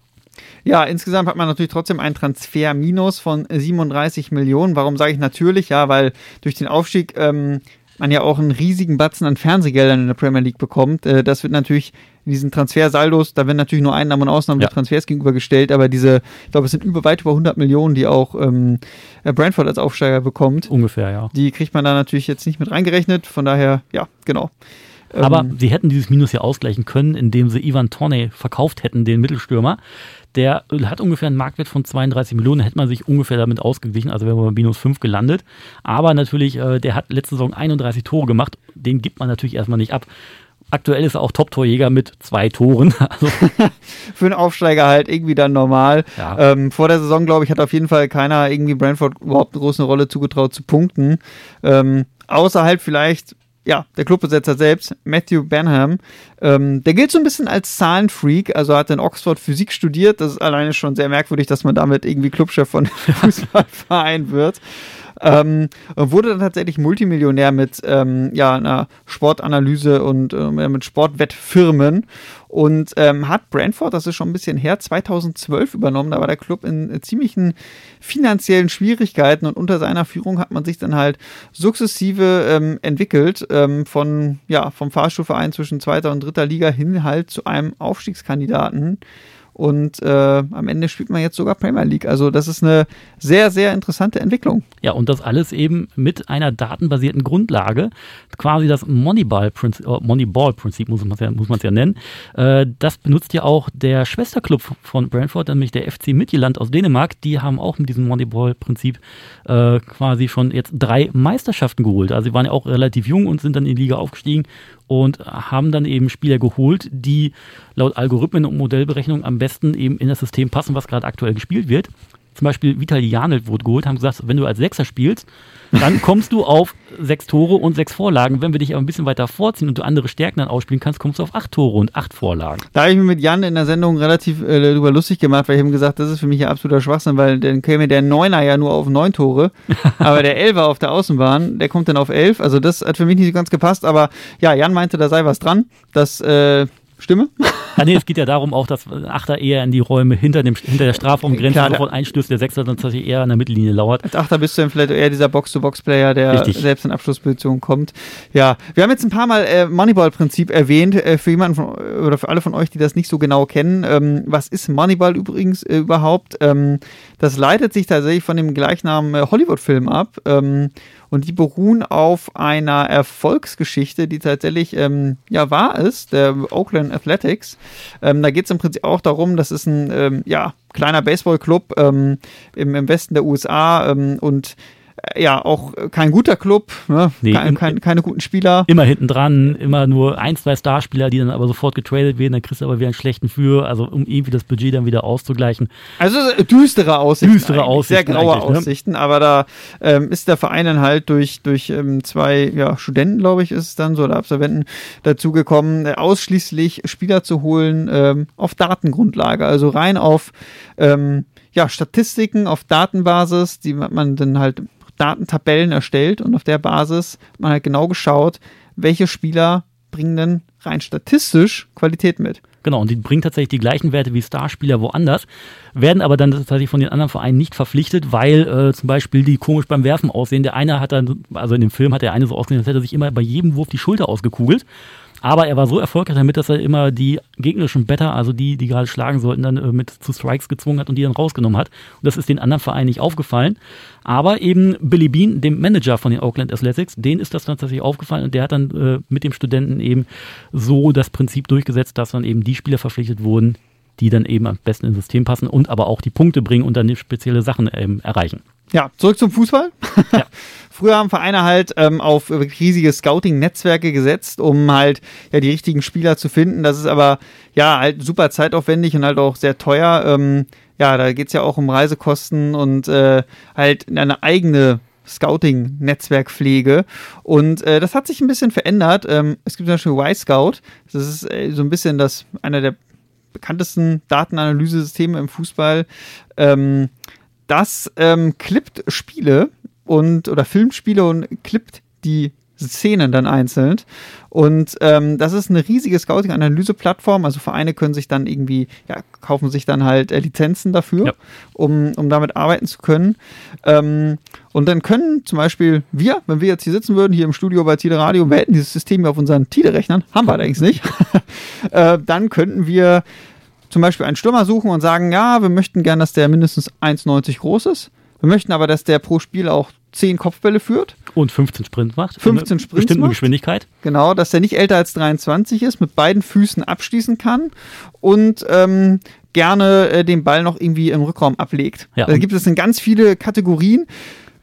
Ja, insgesamt hat man natürlich trotzdem ein Transferminus von 37 Millionen. Warum sage ich natürlich? Ja, weil durch den Aufstieg ähm, man ja auch einen riesigen Batzen an Fernsehgeldern in der Premier League bekommt. Äh, das wird natürlich in diesen Transfersaldos, da werden natürlich nur Einnahmen und Ausnahmen ja. der Transfers gegenübergestellt, aber diese, ich glaube, es sind über weit über 100 Millionen, die auch ähm, Brentford als Aufsteiger bekommt. Ungefähr, ja. Die kriegt man da natürlich jetzt nicht mit reingerechnet, von daher, ja, genau. Aber ähm, sie hätten dieses Minus ja ausgleichen können, indem sie Ivan Torney verkauft hätten, den Mittelstürmer. Der hat ungefähr einen Marktwert von 32 Millionen, hätte man sich ungefähr damit ausgeglichen, also wäre man bei minus 5 gelandet. Aber natürlich, äh, der hat letzte Saison 31 Tore gemacht, den gibt man natürlich erstmal nicht ab. Aktuell ist er auch Top-Torjäger mit zwei Toren. <laughs> Also <laughs> Für einen Aufsteiger halt irgendwie dann normal. Ja. Ähm, vor der Saison, glaube ich, hat auf jeden Fall keiner irgendwie Brentford überhaupt eine große Rolle zugetraut zu punkten. Ähm, außer halt vielleicht ja, der Clubbesitzer selbst, Matthew Benham, ähm, der gilt so ein bisschen als Zahlenfreak, also hat in Oxford Physik studiert. Das ist alleine schon sehr merkwürdig, dass man damit irgendwie Clubchef von <laughs> Fußballverein wird. Ähm, wurde dann tatsächlich Multimillionär mit ähm, ja, einer Sportanalyse und äh, mit Sportwettfirmen und ähm, hat Brentford, das ist schon ein bisschen her, 2012 übernommen. Da war der Club in, in ziemlichen finanziellen Schwierigkeiten und unter seiner Führung hat man sich dann halt sukzessive ähm, entwickelt ähm, von ja vom Fahrstuhlverein zwischen zweiter und dritter Liga hin halt zu einem Aufstiegskandidaten und äh, am Ende spielt man jetzt sogar Premier League. Also das ist eine sehr, sehr interessante Entwicklung. Ja, und das alles eben mit einer datenbasierten Grundlage, quasi das Moneyball-Prinzip, oh, Moneyball-Prinzip muss man es ja, ja nennen. Äh, das benutzt ja auch der Schwesterclub von Brentford, nämlich der FC Midtjylland aus Dänemark. Die haben auch mit diesem Moneyball-Prinzip äh, quasi schon jetzt drei Meisterschaften geholt. Also sie waren ja auch relativ jung und sind dann in die Liga aufgestiegen und haben dann eben Spieler geholt, die laut Algorithmen und Modellberechnung am besten eben in das System passen, was gerade aktuell gespielt wird. Zum Beispiel Vitali Janelt wurde geholt, haben gesagt, wenn du als Sechser spielst, dann kommst du auf sechs Tore und sechs Vorlagen. Wenn wir dich aber ein bisschen weiter vorziehen und du andere Stärken dann ausspielen kannst, kommst du auf acht Tore und acht Vorlagen. Da habe ich mich mit Jan in der Sendung relativ äh, darüber lustig gemacht, weil ich ihm gesagt, das ist für mich ja absoluter Schwachsinn, weil dann käme der Neuner ja nur auf neun Tore, <laughs> aber der Elfer auf der Außenbahn, der kommt dann auf elf. Also das hat für mich nicht ganz gepasst, aber ja, Jan meinte, da sei was dran. Das äh, Stimme? Ah, nee, es geht ja darum auch, dass ein Achter eher in die Räume hinter, dem, hinter der Strafraumgrenze Klar, sofort einstößt, der Sechser dann tatsächlich eher an der Mittellinie lauert. Als Achter bist du dann vielleicht eher dieser Box-to-Box-Player, der Richtig. selbst in Abschlussposition kommt. Ja, wir haben jetzt ein paar Mal äh, Moneyball-Prinzip erwähnt, äh, für jemanden von, oder für alle von euch, die das nicht so genau kennen. Ähm, was ist Moneyball übrigens äh, überhaupt? Ähm, das leitet sich tatsächlich von dem Gleichnamen äh, Hollywood-Film ab. Ähm, und die beruhen auf einer Erfolgsgeschichte, die tatsächlich ähm, ja wahr ist, der Oakland Athletics. Ähm, da geht es im Prinzip auch darum, das ist ein ähm, ja, kleiner Baseballclub ähm, im, im Westen der USA ähm, und ja, auch kein guter Club, ne? nee, kein, kein, keine guten Spieler. Immer hinten dran, immer nur ein, zwei Starspieler, die dann aber sofort getradet werden, dann kriegst du aber wieder einen schlechten für, also um irgendwie das Budget dann wieder auszugleichen. Also düstere Aussichten. Düstere Aussichten. Sehr graue ne? Aussichten, ne? aber da ähm, ist der Verein dann halt durch, durch ähm, zwei ja, Studenten, glaube ich, ist es dann so, oder Absolventen dazu gekommen, äh, ausschließlich Spieler zu holen ähm, auf Datengrundlage, also rein auf ähm, ja, Statistiken auf Datenbasis, die man dann halt Datentabellen erstellt und auf der Basis man halt genau geschaut, welche Spieler bringen denn rein statistisch Qualität mit. Genau, und die bringen tatsächlich die gleichen Werte wie Starspieler woanders, werden aber dann tatsächlich von den anderen Vereinen nicht verpflichtet, weil äh, zum Beispiel die komisch beim Werfen aussehen. Der eine hat dann, also in dem Film hat der eine so ausgesehen, als hätte er sich immer bei jedem Wurf die Schulter ausgekugelt. Aber er war so erfolgreich damit, dass er immer die gegnerischen Better, also die, die gerade schlagen sollten, dann äh, mit zu Strikes gezwungen hat und die dann rausgenommen hat. Und das ist den anderen Vereinen nicht aufgefallen. Aber eben Billy Bean, dem Manager von den Oakland Athletics, den ist das dann tatsächlich aufgefallen und der hat dann äh, mit dem Studenten eben so das Prinzip durchgesetzt, dass dann eben die Spieler verpflichtet wurden, die dann eben am besten ins System passen und aber auch die Punkte bringen und dann spezielle Sachen ähm, erreichen. Ja, zurück zum Fußball. Ja. <laughs> Früher haben Vereine halt ähm, auf riesige Scouting-Netzwerke gesetzt, um halt ja die richtigen Spieler zu finden. Das ist aber ja halt super zeitaufwendig und halt auch sehr teuer. Ähm, ja, da geht's ja auch um Reisekosten und äh, halt eine eigene Scouting-Netzwerkpflege. Und äh, das hat sich ein bisschen verändert. Ähm, es gibt zum Beispiel Y-Scout. Das ist äh, so ein bisschen das einer der bekanntesten Datenanalyse-Systeme im Fußball. Ähm, das ähm, klippt Spiele und oder Filmspiele und klippt die Szenen dann einzeln. Und ähm, das ist eine riesige Scouting-Analyse-Plattform. Also Vereine können sich dann irgendwie, ja, kaufen sich dann halt äh, Lizenzen dafür, ja. um, um damit arbeiten zu können. Ähm, und dann können zum Beispiel wir, wenn wir jetzt hier sitzen würden, hier im Studio bei Tide Radio, wir hätten dieses System hier auf unseren Tide-Rechnern, haben wir allerdings nicht, <laughs> äh, dann könnten wir zum Beispiel einen Stürmer suchen und sagen, ja, wir möchten gern, dass der mindestens 1,90 groß ist. Wir möchten aber, dass der pro Spiel auch 10 Kopfbälle führt. Und 15 Sprint macht. 15 Sprint. Bestimmte macht. Geschwindigkeit. Genau, dass der nicht älter als 23 ist, mit beiden Füßen abschließen kann und ähm, gerne äh, den Ball noch irgendwie im Rückraum ablegt. Ja, da gibt es dann ganz viele Kategorien.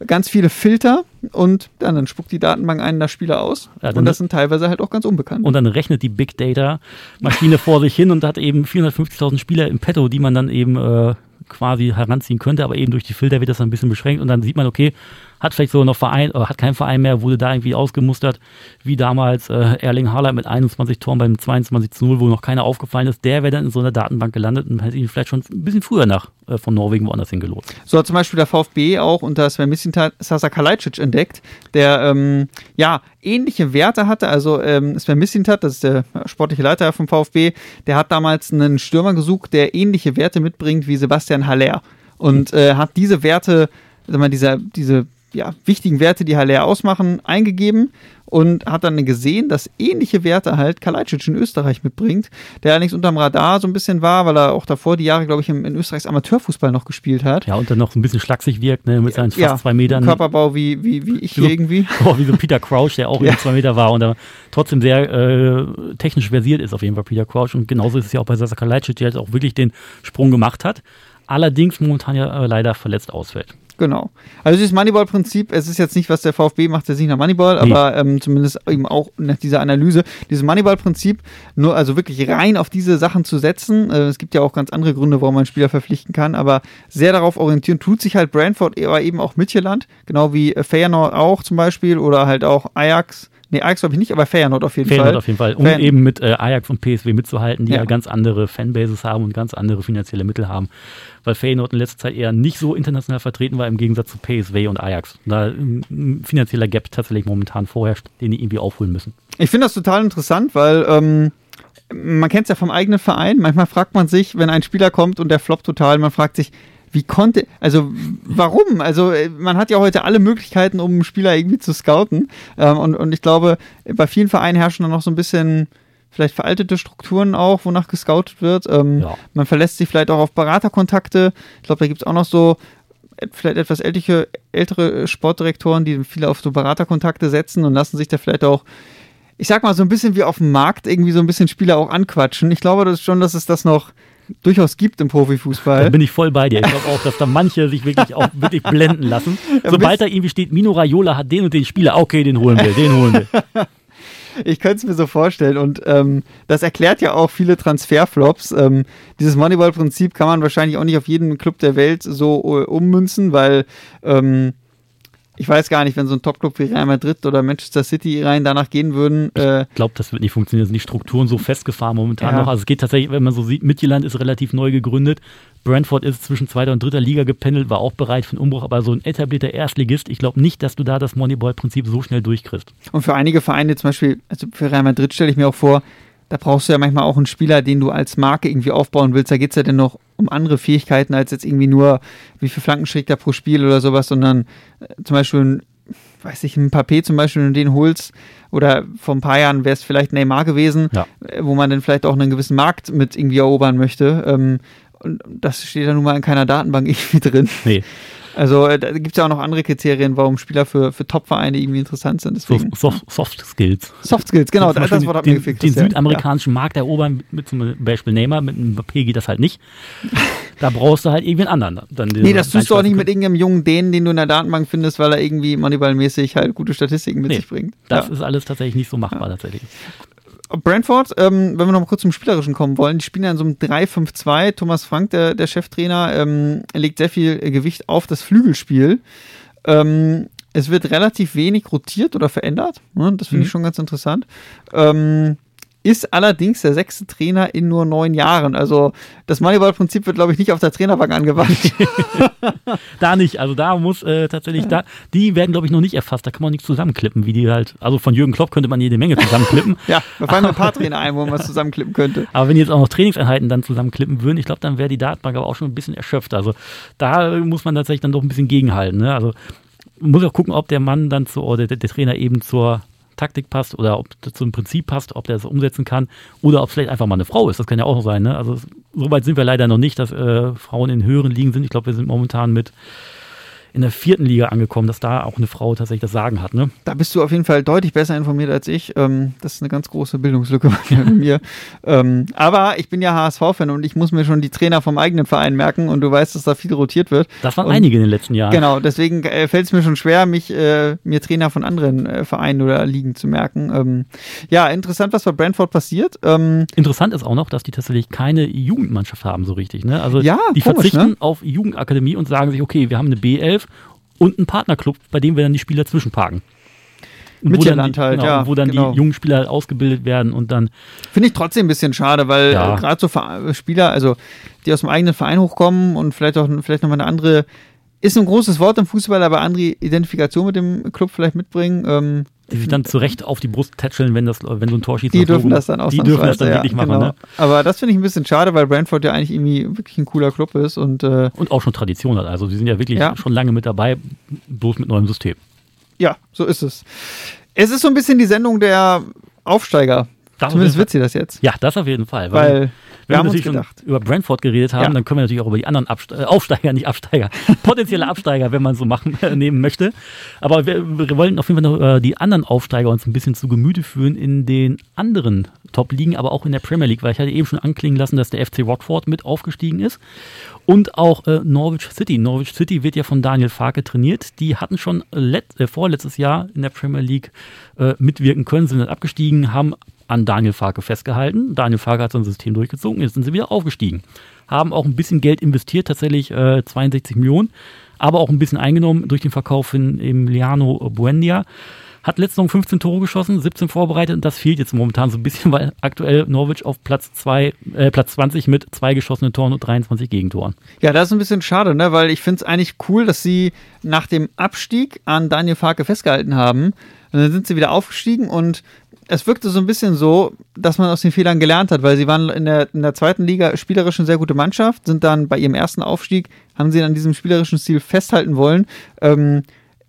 ganz viele Filter und dann, dann spuckt die Datenbank einen da Spieler aus. Ja, und das sind teilweise halt auch ganz unbekannt. Und dann rechnet die Big Data Maschine vor sich hin und hat eben 450.000 Spieler im Petto, die man dann eben äh, quasi heranziehen könnte, aber eben durch die Filter wird das dann ein bisschen beschränkt und dann sieht man, okay, hat vielleicht so noch Verein, oder hat keinen Verein mehr, wurde da irgendwie ausgemustert, wie damals äh, Erling Haaland mit 21 Toren beim 22 zu 0, wo noch keiner aufgefallen ist, der wäre dann in so einer Datenbank gelandet und hätte ihn vielleicht schon ein bisschen früher nach äh, von Norwegen woanders hingelotst. So hat zum Beispiel der VfB auch unter Sven Mislintat Sasa Kalajdzic entdeckt, der ähm, ja ähnliche Werte hatte. Also ähm, Sven Mislintat, das ist der sportliche Leiter vom VfB, der hat damals einen Stürmer gesucht, der ähnliche Werte mitbringt wie Sebastian Haller und äh, hat diese Werte, sag mal, diese, diese ja, wichtigen Werte, die Haller ausmachen, eingegeben und hat dann gesehen, dass ähnliche Werte halt Kalajdzic in Österreich mitbringt, der allerdings unterm Radar so ein bisschen war, weil er auch davor die Jahre, glaube ich, in Österreichs Amateurfußball noch gespielt hat. Ja, und dann noch ein bisschen schlaksig wirkt, ne, mit seinen fast Ja, zwei Metern. Körperbau wie, wie, wie ich So. irgendwie. <laughs> Oh, wie so Peter Crouch, der auch <laughs> Ja. über zwei Meter war und da trotzdem sehr äh, technisch versiert ist, auf jeden Fall Peter Crouch. Und genauso ist es ja auch bei Sasa Kalajdzic, der jetzt auch wirklich den Sprung gemacht hat. Allerdings momentan ja äh, leider verletzt ausfällt. Genau. Also dieses Moneyball-Prinzip, es ist jetzt nicht, was der VfB macht, der ist nicht nach Moneyball, Nee. aber ähm, zumindest eben auch nach dieser Analyse. Dieses Moneyball-Prinzip, nur also wirklich rein auf diese Sachen zu setzen. Äh, es gibt ja auch ganz andere Gründe, warum man einen Spieler verpflichten kann, aber sehr darauf orientieren tut sich halt Brentford, aber eben auch Midtjylland, genau wie Feyenoord auch zum Beispiel oder halt auch Ajax. Nee, Ajax glaube ich nicht, aber Feyenoord auf jeden Fehlt Fall. auf jeden Fall, um Fan- eben mit äh, Ajax und PSW mitzuhalten, die ja. Ja. ganz andere Fanbases haben und ganz andere finanzielle Mittel haben. Weil Feyenoord in letzter Zeit eher nicht so international vertreten war, im Gegensatz zu PSW und Ajax. Da ein, ein finanzieller Gap tatsächlich momentan vorherrscht, den die irgendwie aufholen müssen. Ich finde das total interessant, weil ähm, man kennt es ja vom eigenen Verein. Manchmal fragt man sich, wenn ein Spieler kommt und der floppt total, man fragt sich, wie konnte, also warum? Also äh, man hat ja heute alle Möglichkeiten, um einen Spieler irgendwie zu scouten. Ähm, und, und ich glaube, bei vielen Vereinen herrschen dann noch so ein bisschen vielleicht veraltete Strukturen auch, wonach gescoutet wird. Ähm, Ja. Man verlässt sich vielleicht auch auf Beraterkontakte. Ich glaube, da gibt es auch noch so vielleicht etwas ältliche, ältere Sportdirektoren, die viele auf so Beraterkontakte setzen und lassen sich da vielleicht auch, ich sag mal, so ein bisschen wie auf dem Markt irgendwie so ein bisschen Spieler auch anquatschen. Ich glaube das schon, dass es das noch durchaus gibt im Da Profifußball. bin ich voll bei dir. Ich glaube auch, dass da manche sich wirklich auch <laughs> wirklich blenden lassen. Sobald da irgendwie steht, Mino Raiola hat den und den Spieler, okay, den holen wir, den holen wir. <laughs> Ich könnte es mir so vorstellen und ähm, das erklärt ja auch viele Transferflops. Ähm, dieses Moneyball-Prinzip kann man wahrscheinlich auch nicht auf jeden Club der Welt so äh, ummünzen, weil ähm, ich weiß gar nicht, wenn so ein Topclub wie Real Madrid oder Manchester City rein danach gehen würden. Äh, Ich glaube, das wird nicht funktionieren. Sind die Strukturen so festgefahren momentan Ja. noch. Also es geht tatsächlich, wenn man so sieht, Midtjylland ist relativ neu gegründet. Brentford ist zwischen zweiter und dritter Liga gependelt, war auch bereit für einen Umbruch, aber so ein etablierter Erstligist, ich glaube nicht, dass du da das Moneyball-Prinzip so schnell durchkriegst. Und für einige Vereine, zum Beispiel, also für Real Madrid stelle ich mir auch vor, da brauchst du ja manchmal auch einen Spieler, den du als Marke irgendwie aufbauen willst. Da geht es ja dann noch um andere Fähigkeiten als jetzt irgendwie nur, wie viel Flanken schlägt er pro Spiel oder sowas, sondern äh, zum Beispiel, ein, weiß ich, ein Papé zum Beispiel, wenn du den holst, oder vor ein paar Jahren wäre es vielleicht Neymar gewesen, Ja. äh, wo man dann vielleicht auch einen gewissen Markt mit irgendwie erobern möchte. Ähm, und das steht ja nun mal in keiner Datenbank <laughs> irgendwie drin. Nee, Also äh, da gibt es ja auch noch andere Kriterien, warum Spieler für, für Top-Vereine irgendwie interessant sind. so Deswegen. Soft, Soft Skills. Soft Skills, genau, das, das Wort hat mir den, gefehlt. den südamerikanischen Markt erobern, mit zum Beispiel Neymar, mit einem Mbappé geht das halt nicht. Da brauchst du halt irgendwie einen anderen. Dann Ja. Nee, das tust du auch nicht mit irgendeinem jungen Dänen, den du in der Datenbank findest, weil er irgendwie Moneyball-mäßig halt gute Statistiken mit Nee, sich bringt. Das Ja. ist alles tatsächlich nicht so machbar tatsächlich. Brentford, ähm, wenn wir noch mal kurz zum Spielerischen kommen wollen, die spielen ja in so einem 3-5-2. Thomas Frank, der, der Cheftrainer, ähm, legt sehr viel äh, Gewicht auf das Flügelspiel. Ähm, es wird relativ wenig rotiert oder verändert. Ne? Das finde ich Mhm. schon ganz interessant. Ähm, ist allerdings der sechste Trainer in nur neun Jahren. Also das Moneyball-Prinzip wird, glaube ich, nicht auf der Trainerbank angewandt. <laughs> Da nicht, also da muss äh, tatsächlich da, die werden glaube ich noch nicht erfasst, da kann man nichts zusammenklippen, wie die halt, also von Jürgen Klopp könnte man jede Menge zusammenklippen, <laughs> ja, da fallen ein paar Trainer ein, wo man es zusammenklippen könnte. <laughs> aber wenn die jetzt auch noch Trainingseinheiten dann zusammenklippen würden, ich glaube, dann wäre die Datenbank aber auch schon ein bisschen erschöpft, also da muss man tatsächlich dann doch ein bisschen gegenhalten, ne? also muss auch gucken, ob der Mann dann zu, oder der, der Trainer eben zur Taktik passt oder ob das zum Prinzip passt, ob der das umsetzen kann oder ob es vielleicht einfach mal eine Frau ist. Das kann ja auch sein. Ne? Also so weit sind wir leider noch nicht, dass äh, Frauen in höheren Ligen sind. Ich glaube, wir sind momentan mit in der vierten Liga angekommen, dass da auch eine Frau tatsächlich das Sagen hat. Ne? Da bist du auf jeden Fall deutlich besser informiert als ich. Ähm, das ist eine ganz große Bildungslücke <laughs> bei mir. <laughs> ähm, aber ich bin ja HSV-Fan und ich muss mir schon die Trainer vom eigenen Verein merken und du weißt, dass da viel rotiert wird. Das waren und, einige in den letzten Jahren. Genau, deswegen äh, fällt es mir schon schwer, mich äh, mir Trainer von anderen äh, Vereinen oder Ligen zu merken. Ähm, ja, interessant, was bei Brentford passiert. Ähm, interessant ist auch noch, dass die tatsächlich keine Jugendmannschaft haben so richtig. Ne? Also ja, die komisch, verzichten ne? auf Jugendakademie und sagen sich, okay, wir haben eine B11 und einen Partnerclub, bei dem wir dann die Spieler zwischenparken. Und wo dann, die, halt, genau, ja, wo dann genau. die jungen Spieler halt ausgebildet werden und dann Finde ich trotzdem ein bisschen schade, weil Ja. gerade so Ver- Spieler, also die aus dem eigenen Verein hochkommen und vielleicht auch vielleicht nochmal eine andere, ist ein großes Wort im Fußball, aber andere Identifikation mit dem Club vielleicht mitbringen. Ähm, die sich dann zurecht auf die Brust tätscheln, wenn, das, wenn so ein Tor schießt. die dürfen das dann auch Die dürfen das dann wirklich machen. Ne? Aber das finde ich ein bisschen schade, weil Brentford ja eigentlich irgendwie wirklich ein cooler Club ist und äh, Und auch schon Tradition hat. Also die sind ja wirklich Ja. schon lange mit dabei, bloß mit neuem System. ja, so ist es. Es ist so ein bisschen die Sendung der Aufsteiger. Das Zumindest wird sie das jetzt. Ja, das auf jeden Fall. Weil wenn wir haben uns natürlich schon gedacht. über Brentford geredet haben, Ja. dann können wir natürlich auch über die anderen Abste äh, Aufsteiger, nicht Absteiger, <laughs> potenzielle Absteiger, wenn man so machen äh, <laughs> nehmen möchte. Aber wir, wir wollen auf jeden Fall noch äh, die anderen Aufsteiger uns ein bisschen zu Gemüte führen in den anderen Top-Ligen, aber auch in der Premier League, weil ich hatte eben schon anklingen lassen, dass der FC Watford mit aufgestiegen ist und auch äh, Norwich City. Norwich City wird ja von Daniel Farke trainiert. Die hatten schon äh, vorletztes Jahr in der Premier League äh, mitwirken können, sind dann abgestiegen, haben an Daniel Farke festgehalten. Daniel Farke hat sein System durchgezogen, jetzt sind sie wieder aufgestiegen. Haben auch ein bisschen Geld investiert, tatsächlich äh, 62 Millionen, aber auch ein bisschen eingenommen durch den Verkauf in Emiliano Buendia. Hat letzte Saison 15 Tore geschossen, 17 vorbereitet und das fehlt jetzt momentan so ein bisschen, weil aktuell Norwich auf Platz, zwei, äh, Platz 20 mit zwei geschossenen Toren und 23 Gegentoren. Ja, das ist ein bisschen schade, ne? weil ich finde es eigentlich cool, dass sie nach dem Abstieg an Daniel Farke festgehalten haben. Und dann sind sie wieder aufgestiegen und es wirkte so ein bisschen so, dass man aus den Fehlern gelernt hat, weil sie waren in der, in der zweiten Liga spielerisch eine sehr gute Mannschaft, sind dann bei ihrem ersten Aufstieg, haben sie an diesem spielerischen Stil festhalten wollen, ähm,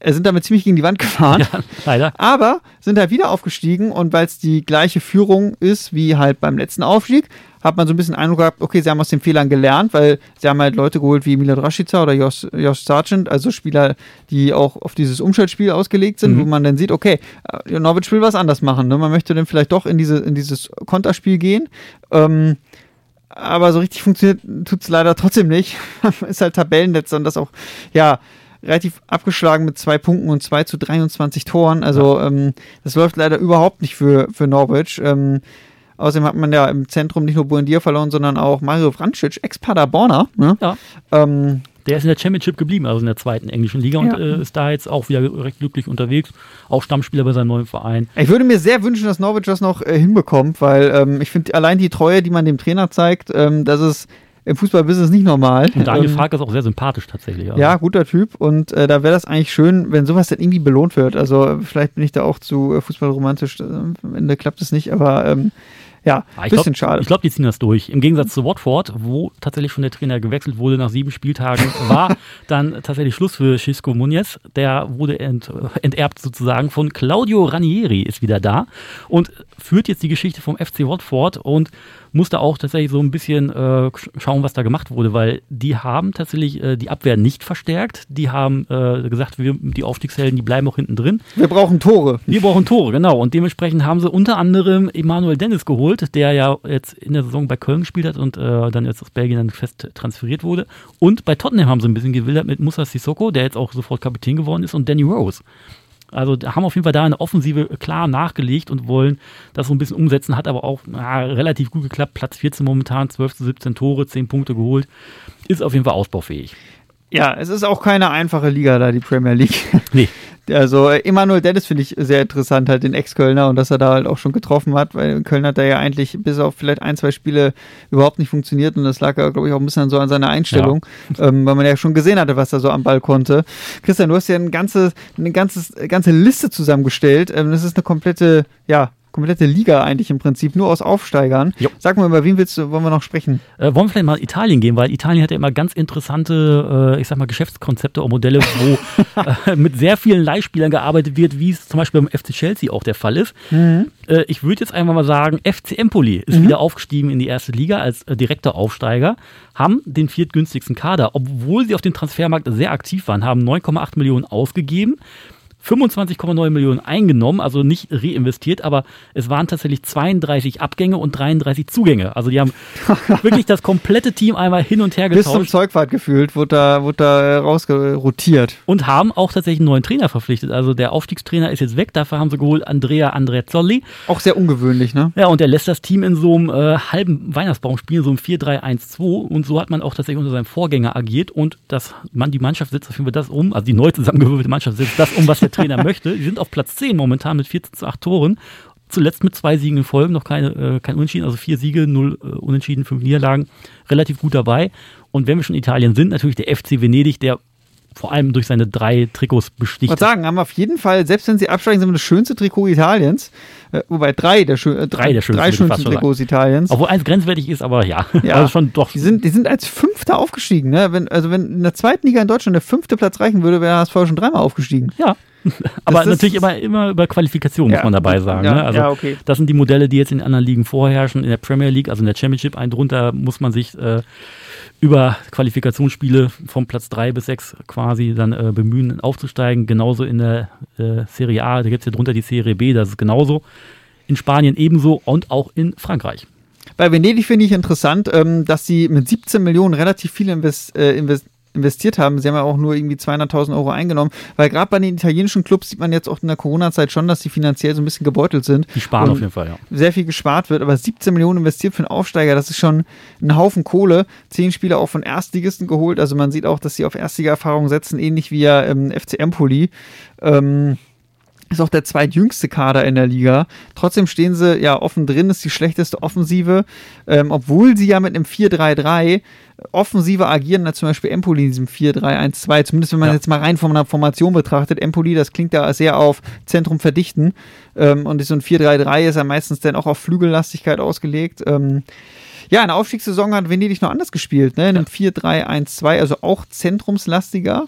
sind damit ziemlich gegen die Wand gefahren. Ja, leider. Aber sind halt wieder aufgestiegen und weil es die gleiche Führung ist wie halt beim letzten Aufstieg, hat man so ein bisschen Eindruck gehabt, okay, sie haben aus den Fehlern gelernt, weil sie haben halt Leute geholt wie Milad Rashica oder Josh, Josh Sargent, also Spieler, die auch auf dieses Umschaltspiel ausgelegt sind, Mhm. wo man dann sieht, okay, äh, Norwich will was anders machen. Ne? Man möchte dann vielleicht doch in, diese, in dieses Konterspiel gehen. Ähm, aber so richtig funktioniert tut es leider trotzdem nicht. <laughs> ist halt Tabellenletzter und das auch, ja, relativ abgeschlagen mit zwei Punkten und zwei zu 23 Toren. Also ähm, das läuft leider überhaupt nicht für, für Norwich. Ähm, außerdem hat man ja im Zentrum nicht nur Buendia verloren, sondern auch Mario Vrancic, Ex-Paderborner. Ne? Ja. Ähm, Der ist in der Championship geblieben, also in der zweiten englischen Liga und Ja. äh, ist da jetzt auch wieder recht glücklich unterwegs. Auch Stammspieler bei seinem neuen Verein. ich würde mir sehr wünschen, dass Norwich das noch äh, hinbekommt, weil ähm, ich finde allein die Treue, die man dem Trainer zeigt, ähm, das ist im Fußballbusiness nicht normal. Und Daniel ähm, Farke ist auch sehr sympathisch tatsächlich. Also. Ja, guter Typ und äh, da wäre das eigentlich schön, wenn sowas dann irgendwie belohnt wird. Also vielleicht bin ich da auch zu äh, fußballromantisch, äh, am Ende klappt es nicht, aber ähm, ja, Ah, ich bisschen glaub, schade. Ich glaube, die ziehen das durch. Im Gegensatz zu Watford, wo tatsächlich schon der Trainer gewechselt wurde nach sieben Spieltagen, <laughs> war dann tatsächlich Schluss für Xisco Muniz. Der wurde ent, enterbt sozusagen von Claudio Ranieri, ist wieder da und führt jetzt die Geschichte vom FC Watford und musste auch tatsächlich so ein bisschen äh, schauen, was da gemacht wurde, weil die haben tatsächlich äh, die Abwehr nicht verstärkt. Die haben äh, gesagt, wir, die Aufstiegshelden, die bleiben auch hinten drin. Wir brauchen Tore. Wir brauchen Tore, genau. Und dementsprechend haben sie unter anderem Emanuel Dennis geholt, der ja jetzt in der Saison bei Köln gespielt hat und äh, dann jetzt aus Belgien dann fest transferiert wurde. Und bei Tottenham haben sie ein bisschen gewildert mit Musa Sissoko, der jetzt auch sofort Kapitän geworden ist, und Danny Rose. Also haben auf jeden Fall da eine Offensive klar nachgelegt und wollen das so ein bisschen umsetzen. Hat aber auch na, relativ gut geklappt. Platz 14 momentan, 12 zu 17 Tore, 10 Punkte geholt. Ist auf jeden Fall ausbaufähig. Ja, es ist auch keine einfache Liga da, die Premier League. <laughs> Nee. <laughs> Also äh, Emanuel Dennis finde ich sehr interessant, halt den Ex-Kölner und dass er da halt auch schon getroffen hat, weil Köln hat da ja eigentlich bis auf vielleicht ein, zwei Spiele überhaupt nicht funktioniert und das lag ja, glaube ich, auch ein bisschen so an seiner Einstellung, ähm, weil man ja schon gesehen hatte, was er so am Ball konnte. Christian, du hast ja ein ganze, eine ganzes, ganze Liste zusammengestellt. Ähm, das ist eine komplette, ja, komplette Liga eigentlich im Prinzip, nur aus Aufsteigern. Jo. Sag mal, über wen willst du, wollen wir noch sprechen? Äh, wollen wir vielleicht mal Italien gehen, weil Italien hat ja immer ganz interessante, äh, ich sag mal, Geschäftskonzepte und Modelle, wo <laughs> äh, mit sehr vielen Leihspielern gearbeitet wird, wie es zum Beispiel beim FC Chelsea auch der Fall ist. Mhm. Äh, ich würde jetzt einfach mal sagen, FC Empoli ist wieder aufgestiegen in die erste Liga als äh, direkter Aufsteiger, haben den viertgünstigsten Kader, obwohl sie auf dem Transfermarkt sehr aktiv waren, haben 9,8 Millionen ausgegeben. 25,9 Millionen eingenommen, also nicht reinvestiert, aber es waren tatsächlich 32 Abgänge und 33 Zugänge. Also die haben <laughs> wirklich das komplette Team einmal hin und her Bis zum getauscht Zeugwart gefühlt, wurde da, wurde da rausgerotiert. und haben auch tatsächlich einen neuen Trainer verpflichtet. Also der Aufstiegstrainer ist jetzt weg, dafür haben sie geholt Andrea Andreazzoli. Auch sehr ungewöhnlich, ne? Ja, und der lässt das Team in so einem äh, halben Weihnachtsbaum spielen, so einem 4-3-1-2. Und so hat man auch tatsächlich unter seinem Vorgänger agiert. Und das, man, die Mannschaft setzt auf jeden Fall das um, also die neu zusammengewürfelte Mannschaft setzt das um, was der Trainer möchte. Die sind auf Platz 10 momentan mit 14 zu 8 Toren. Zuletzt mit zwei Siegen in Folge, noch keine, äh, kein Unentschieden, also vier Siege, null äh, Unentschieden, fünf Niederlagen. Relativ gut dabei. Und wenn wir schon in Italien sind, natürlich der FC Venedig, der vor allem durch seine drei Trikots Ich besticht. wollte sagen, haben auf jeden Fall, selbst wenn sie absteigen, sind wir das schönste Trikot Italiens. Äh, wobei drei der, schö äh, Drei der schönsten, drei würde ich schönsten Trikots Italiens. Obwohl eins grenzwertig ist, aber ja. <laughs> Ja. Also schon doch. Die sind, die sind als Fünfter aufgestiegen. Ne? Wenn, also wenn in der zweiten Liga in Deutschland der fünfte Platz reichen würde, wäre HSV schon dreimal aufgestiegen. Ja. Aber natürlich immer, immer über Qualifikation, muss Ja. man dabei sagen. Ja, ne? Also ja, okay. das sind die Modelle, die jetzt in den anderen Ligen vorherrschen. In der Premier League, also in der Championship, ein drunter muss man sich äh, über Qualifikationsspiele vom Platz drei bis sechs quasi dann äh, bemühen, aufzusteigen. Genauso in der äh, Serie A, da gibt es ja drunter die Serie B, das ist genauso. In Spanien ebenso und auch in Frankreich. Bei Venedig finde ich interessant, ähm, dass sie mit 17 Millionen relativ viel invest, äh, invest, investiert haben. Sie haben ja auch nur irgendwie 200.000 Euro eingenommen, weil gerade bei den italienischen Clubs sieht man jetzt auch in der Corona-Zeit schon, dass sie finanziell so ein bisschen gebeutelt sind. Die sparen auf jeden Fall, ja. sehr viel gespart wird, aber 17 Millionen investiert für einen Aufsteiger, das ist schon ein Haufen Kohle. Zehn Spieler auch von Erstligisten geholt, also man sieht auch, dass sie auf Erstliga-Erfahrung setzen, ähnlich wie ja ähm, FC Empoli. Ähm, ist auch der zweitjüngste Kader in der Liga. Trotzdem stehen sie ja offen drin, ist die schlechteste Offensive, ähm, obwohl sie ja mit einem 4-3-3 offensiver agieren als zum Beispiel Empoli in diesem 4-3-1-2. Zumindest wenn man Ja. jetzt mal rein von einer Formation betrachtet. Empoli, das klingt ja sehr auf Zentrum verdichten. Ähm, und so ein 4-3-3 ist ja meistens dann auch auf Flügellastigkeit ausgelegt. Ähm, ja, in der Aufstiegssaison hat Venedig noch anders gespielt, ne? In einem 4-3-1-2, also auch zentrumslastiger.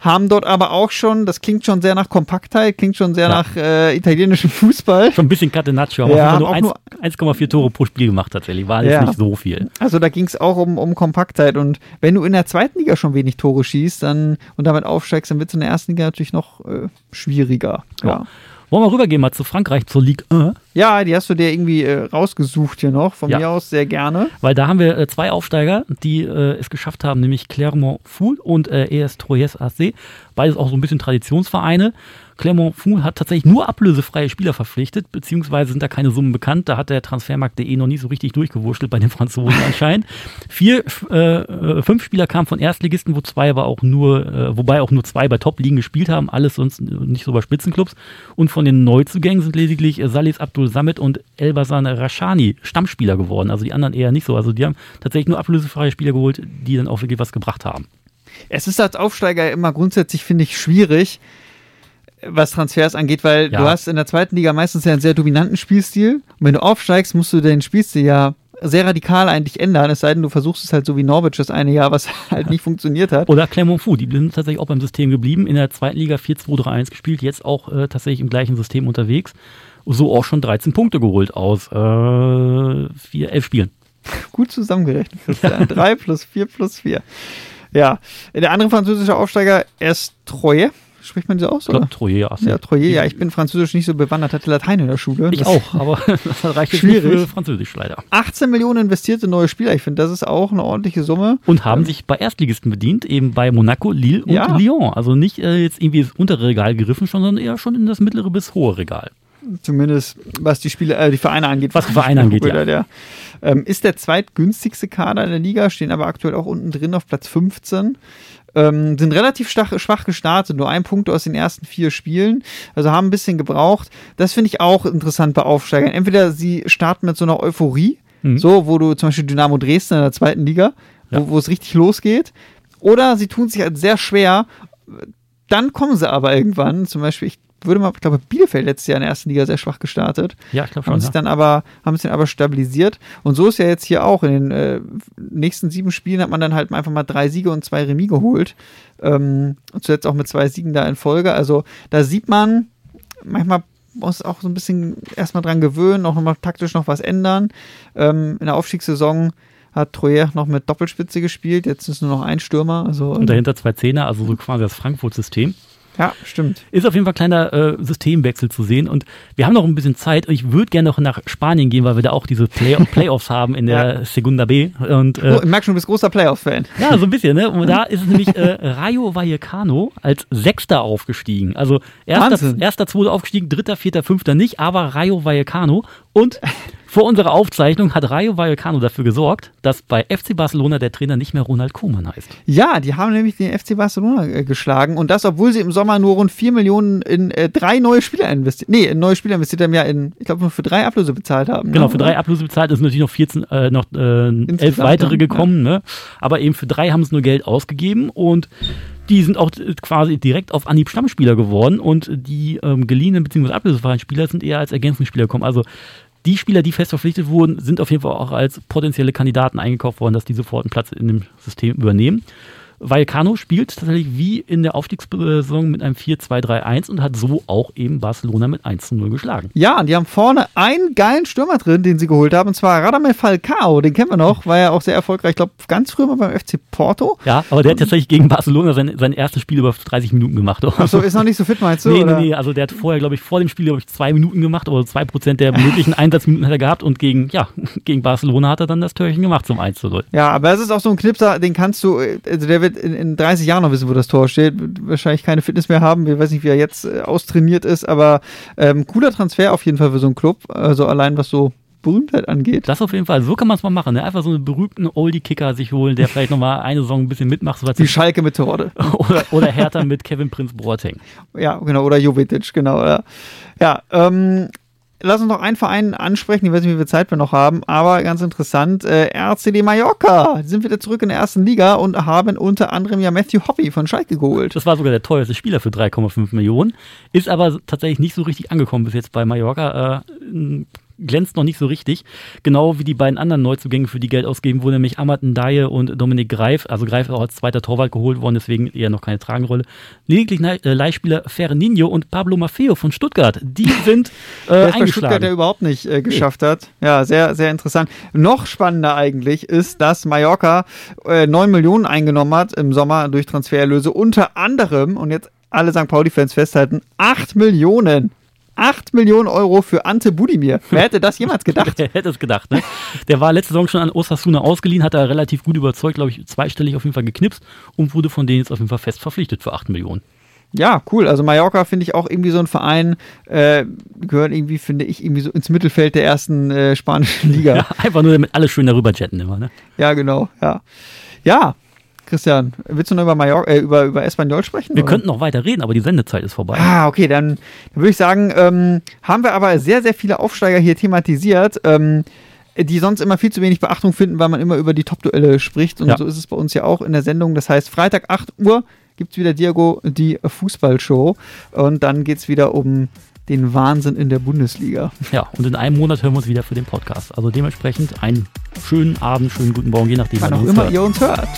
Haben dort aber auch schon, das klingt schon sehr nach Kompaktheit, klingt schon sehr Ja. nach äh, italienischem Fußball. Schon ein bisschen Catenaccio, aber Ja, ja, nur auch 1 nur- 1,4 Tore pro Spiel gemacht tatsächlich. War jetzt Ja. nicht so viel. Also da ging es auch um, um Kompaktheit. Und wenn du in der zweiten Liga schon wenig Tore schießt dann, und damit aufsteigst, dann wird es in der ersten Liga natürlich noch äh, schwieriger. Ja. Ja. Wollen wir rübergehen mal zu Frankreich, zur Ligue 1? ja, die hast du dir irgendwie äh, rausgesucht hier noch. Von Ja. mir aus sehr gerne. Weil da haben wir äh, zwei Aufsteiger, die äh, es geschafft haben, nämlich Clermont-Foot und äh, ES Troyes AC. Beides auch so ein bisschen Traditionsvereine. Clermont-Foot hat tatsächlich nur ablösefreie Spieler verpflichtet, beziehungsweise sind da keine Summen bekannt. Da hat der Transfermarkt.de noch nicht so richtig durchgewurschtelt bei den Franzosen anscheinend. Vier, äh, äh, fünf Spieler kamen von Erstligisten, wo zwei aber auch nur, äh, wobei auch nur zwei bei Top-Ligen gespielt haben, alles sonst nicht so bei Spitzenclubs. Und von den Neuzugängen sind lediglich äh, Salis Abdul Samit und Elbasan Rashani Stammspieler geworden. Also die anderen eher nicht so. Also die haben tatsächlich nur ablösefreie Spieler geholt, die dann auch wirklich was gebracht haben. Es ist als Aufsteiger immer grundsätzlich, finde ich, schwierig, was Transfers angeht, weil Ja. du hast in der zweiten Liga meistens ja einen sehr dominanten Spielstil. Und wenn du aufsteigst, musst du den Spielstil ja sehr radikal eigentlich ändern, es sei denn, du versuchst es halt so wie Norwich das eine Jahr, was <laughs> halt nicht funktioniert hat. Oder Clermont Foot, die sind tatsächlich auch beim System geblieben, in der zweiten Liga 4-2-3-1 gespielt, jetzt auch äh, tatsächlich im gleichen System unterwegs. So auch schon 13 Punkte geholt aus äh, vier, elf Spielen. <laughs> Gut zusammengerechnet. Christian. <laughs> Drei plus vier plus vier. Ja. Der andere französische Aufsteiger ist Troye. Spricht man so aus, Oder? Troyer, Ja, Troye. Ja, ich bin französisch nicht so bewandert, hatte Latein in der Schule. Ich Das- auch, aber <laughs> das reicht jetzt nicht Schwierig. für Französisch leider. 18 Millionen investierte neue Spieler. Ich finde, das ist auch eine ordentliche Summe. Und haben sich bei Erstligisten bedient, eben bei Monaco, Lille und Ja. Lyon. Also nicht äh, jetzt irgendwie ins untere Regal gegriffen, sondern eher schon in das mittlere bis hohe Regal. Zumindest was die Spiele, äh, die Vereine angeht. Was die Vereine angeht, ja. Der, ähm, ist der zweitgünstigste Kader in der Liga, stehen aber aktuell auch unten drin auf Platz 15. Ähm, sind relativ stach, schwach gestartet, nur ein Punkt aus den ersten vier Spielen, also haben ein bisschen gebraucht. Das finde ich auch interessant bei Aufsteigern. Entweder sie starten mit so einer Euphorie, Mhm. so, wo du zum Beispiel Dynamo Dresden in der zweiten Liga, Ja. wo, wo es richtig losgeht, oder sie tun sich halt sehr schwer, dann kommen sie aber irgendwann, zum Beispiel, ich würde man, ich glaube, Bielefeld letztes Jahr in der ersten Liga sehr schwach gestartet. Ja, ich glaube schon. Haben sich Ja. dann aber, haben sich dann aber stabilisiert. Und so ist ja jetzt hier auch. In den äh, nächsten sieben Spielen hat man dann halt einfach mal drei Siege und zwei Remis geholt. Ähm, und zuletzt auch mit zwei Siegen da in Folge. Also da sieht man, manchmal muss auch so ein bisschen erstmal dran gewöhnen, auch nochmal taktisch noch was ändern. Ähm, in der Aufstiegssaison hat Troyer noch mit Doppelspitze gespielt, jetzt ist nur noch ein Stürmer. Also, Und dahinter zwei Zehner, also so quasi das Frankfurt-System. Ja, stimmt. Ist auf jeden Fall ein kleiner äh, Systemwechsel zu sehen. Und wir haben noch ein bisschen Zeit. Und ich würde gerne noch nach Spanien gehen, weil wir da auch diese Play <laughs> Playoffs haben in der Segunda B. Und äh, Oh, ich merke schon, du bist großer Playoff-Fan. Ja, so ein bisschen, ne? Und da <laughs> ist es nämlich äh, Rayo Vallecano als Sechster aufgestiegen. Also erster, Wahnsinn. erster, zweiter aufgestiegen, dritter, vierter, fünfter nicht, aber Rayo Vallecano. Und <laughs> vor unserer Aufzeichnung hat Rayo Vallecano dafür gesorgt, dass bei FC Barcelona der Trainer nicht mehr Ronald Koeman heißt. Ja, die haben nämlich den FC Barcelona äh, geschlagen und das, obwohl sie im Sommer nur rund 4 Millionen in äh, drei neue Spieler investiert, nee, in neue Spieler investiert haben, ja in, ich glaube, nur für drei Ablöse bezahlt haben. Genau, ne? für drei Ablöse bezahlt, sind natürlich noch 14, äh, noch äh, elf weitere ja. gekommen, ne? Aber eben für drei haben sie nur Geld ausgegeben und die sind auch äh, quasi direkt auf Anhieb Stammspieler geworden und die ähm, geliehenen bzw. ablösefreien Spieler sind eher als Ergänzungsspieler gekommen. Also die Spieler, die fest verpflichtet wurden, sind auf jeden Fall auch als potenzielle Kandidaten eingekauft worden, dass die sofort einen Platz in dem System übernehmen. Vallecano spielt tatsächlich wie in der Aufstiegssaison mit einem 4-2-3-1 und hat so auch eben Barcelona mit 1 0 geschlagen. Ja, und die haben vorne einen geilen Stürmer drin, den sie geholt haben, und zwar Radamel Falcao, den kennen wir noch, war ja auch sehr erfolgreich, ich glaube, ganz früher mal beim FC Porto. Ja, aber der hat tatsächlich gegen Barcelona sein, sein erstes Spiel über 30 Minuten gemacht. Achso, ist noch nicht so fit, meinst du? nee, nee, oder? nee, also der hat vorher, glaube ich, vor dem Spiel, glaube ich, zwei Minuten gemacht, aber zwei Prozent der möglichen Einsatzminuten hat er gehabt und gegen, ja, gegen Barcelona hat er dann das Türchen gemacht zum 1 zu 0. Ja, aber es ist auch so ein Knipser, den kannst du, also der wird in, in 30 Jahren noch wissen, wo das Tor steht, wird wahrscheinlich keine Fitness mehr haben, ich weiß nicht, wie er jetzt äh, austrainiert ist, aber ähm, cooler Transfer auf jeden Fall für so einen Club, also allein was so Berühmtheit angeht. Das auf jeden Fall, so kann man es mal machen. Ne? Einfach so einen berühmten Oldie-Kicker sich holen, der vielleicht nochmal eine Saison ein bisschen mitmacht. So was Wie Schalke mit Torde. <laughs> oder, oder Hertha mit Kevin Prinz Boateng. Ja, genau, oder Jovetic, genau. Ja, ja ähm, lass uns noch einen Verein ansprechen, ich weiß nicht, wie viel Zeit wir noch haben, aber ganz interessant, äh, RCD Mallorca, die sind wieder zurück in der ersten Liga und haben unter anderem ja Matthew Hoppy von Schalke geholt. Das war sogar der teuerste Spieler für 3,5 Millionen. Ist aber tatsächlich nicht so richtig angekommen bis jetzt bei Mallorca. Äh, glänzt noch nicht so richtig. Genau wie die beiden anderen Neuzugänge, für die Geld ausgeben wurden, nämlich Amat Ndaye und Dominik Greif. Also Greif auch als zweiter Torwart geholt worden, deswegen eher noch keine tragende Lediglich äh, Leihspieler Ferninho und Pablo Maffeo von Stuttgart. Die <laughs> sind äh, Der bei Stuttgart, der eingeschlagen. überhaupt nicht äh, geschafft hat. Ja, sehr, sehr interessant. Noch spannender eigentlich ist, dass Mallorca äh, 9 Millionen eingenommen hat im Sommer durch Transfererlöse. Unter anderem, und jetzt alle St. Pauli-Fans festhalten, 8 Millionen. 8 Millionen Euro für Ante Budimir. Wer hätte das jemals gedacht? Wer <laughs> hätte es gedacht, ne? Der war letzte Saison schon an Osasuna ausgeliehen, hat er relativ gut überzeugt, glaube ich, zweistellig auf jeden Fall geknipst und wurde von denen jetzt auf jeden Fall fest verpflichtet für 8 Millionen. Ja, cool. Also Mallorca finde ich auch irgendwie so ein Verein, äh, gehört irgendwie, finde ich, irgendwie so ins Mittelfeld der ersten äh, spanischen Liga. <laughs> Ja, einfach nur damit alle schön darüber jetten immer, ne? Ja, genau. Ja. Ja. Christian, willst du noch über Mallorca, äh, über, über Espanyol sprechen? Wir oder? könnten noch weiter reden, aber die Sendezeit ist vorbei. Ah, okay, dann, dann würde ich sagen, ähm, haben wir aber sehr, sehr viele Aufsteiger hier thematisiert, ähm, die sonst immer viel zu wenig Beachtung finden, weil man immer über die Top-Duelle spricht. Und Ja. so ist es bei uns ja auch in der Sendung. Das heißt, Freitag 8 Uhr gibt es wieder Diego die Fußballshow. Und dann geht es wieder um den Wahnsinn in der Bundesliga. Ja, und in einem Monat hören wir uns wieder für den Podcast. Also dementsprechend einen schönen Abend, schönen guten Morgen, je nachdem, Wann auch immer hört. ihr uns hört.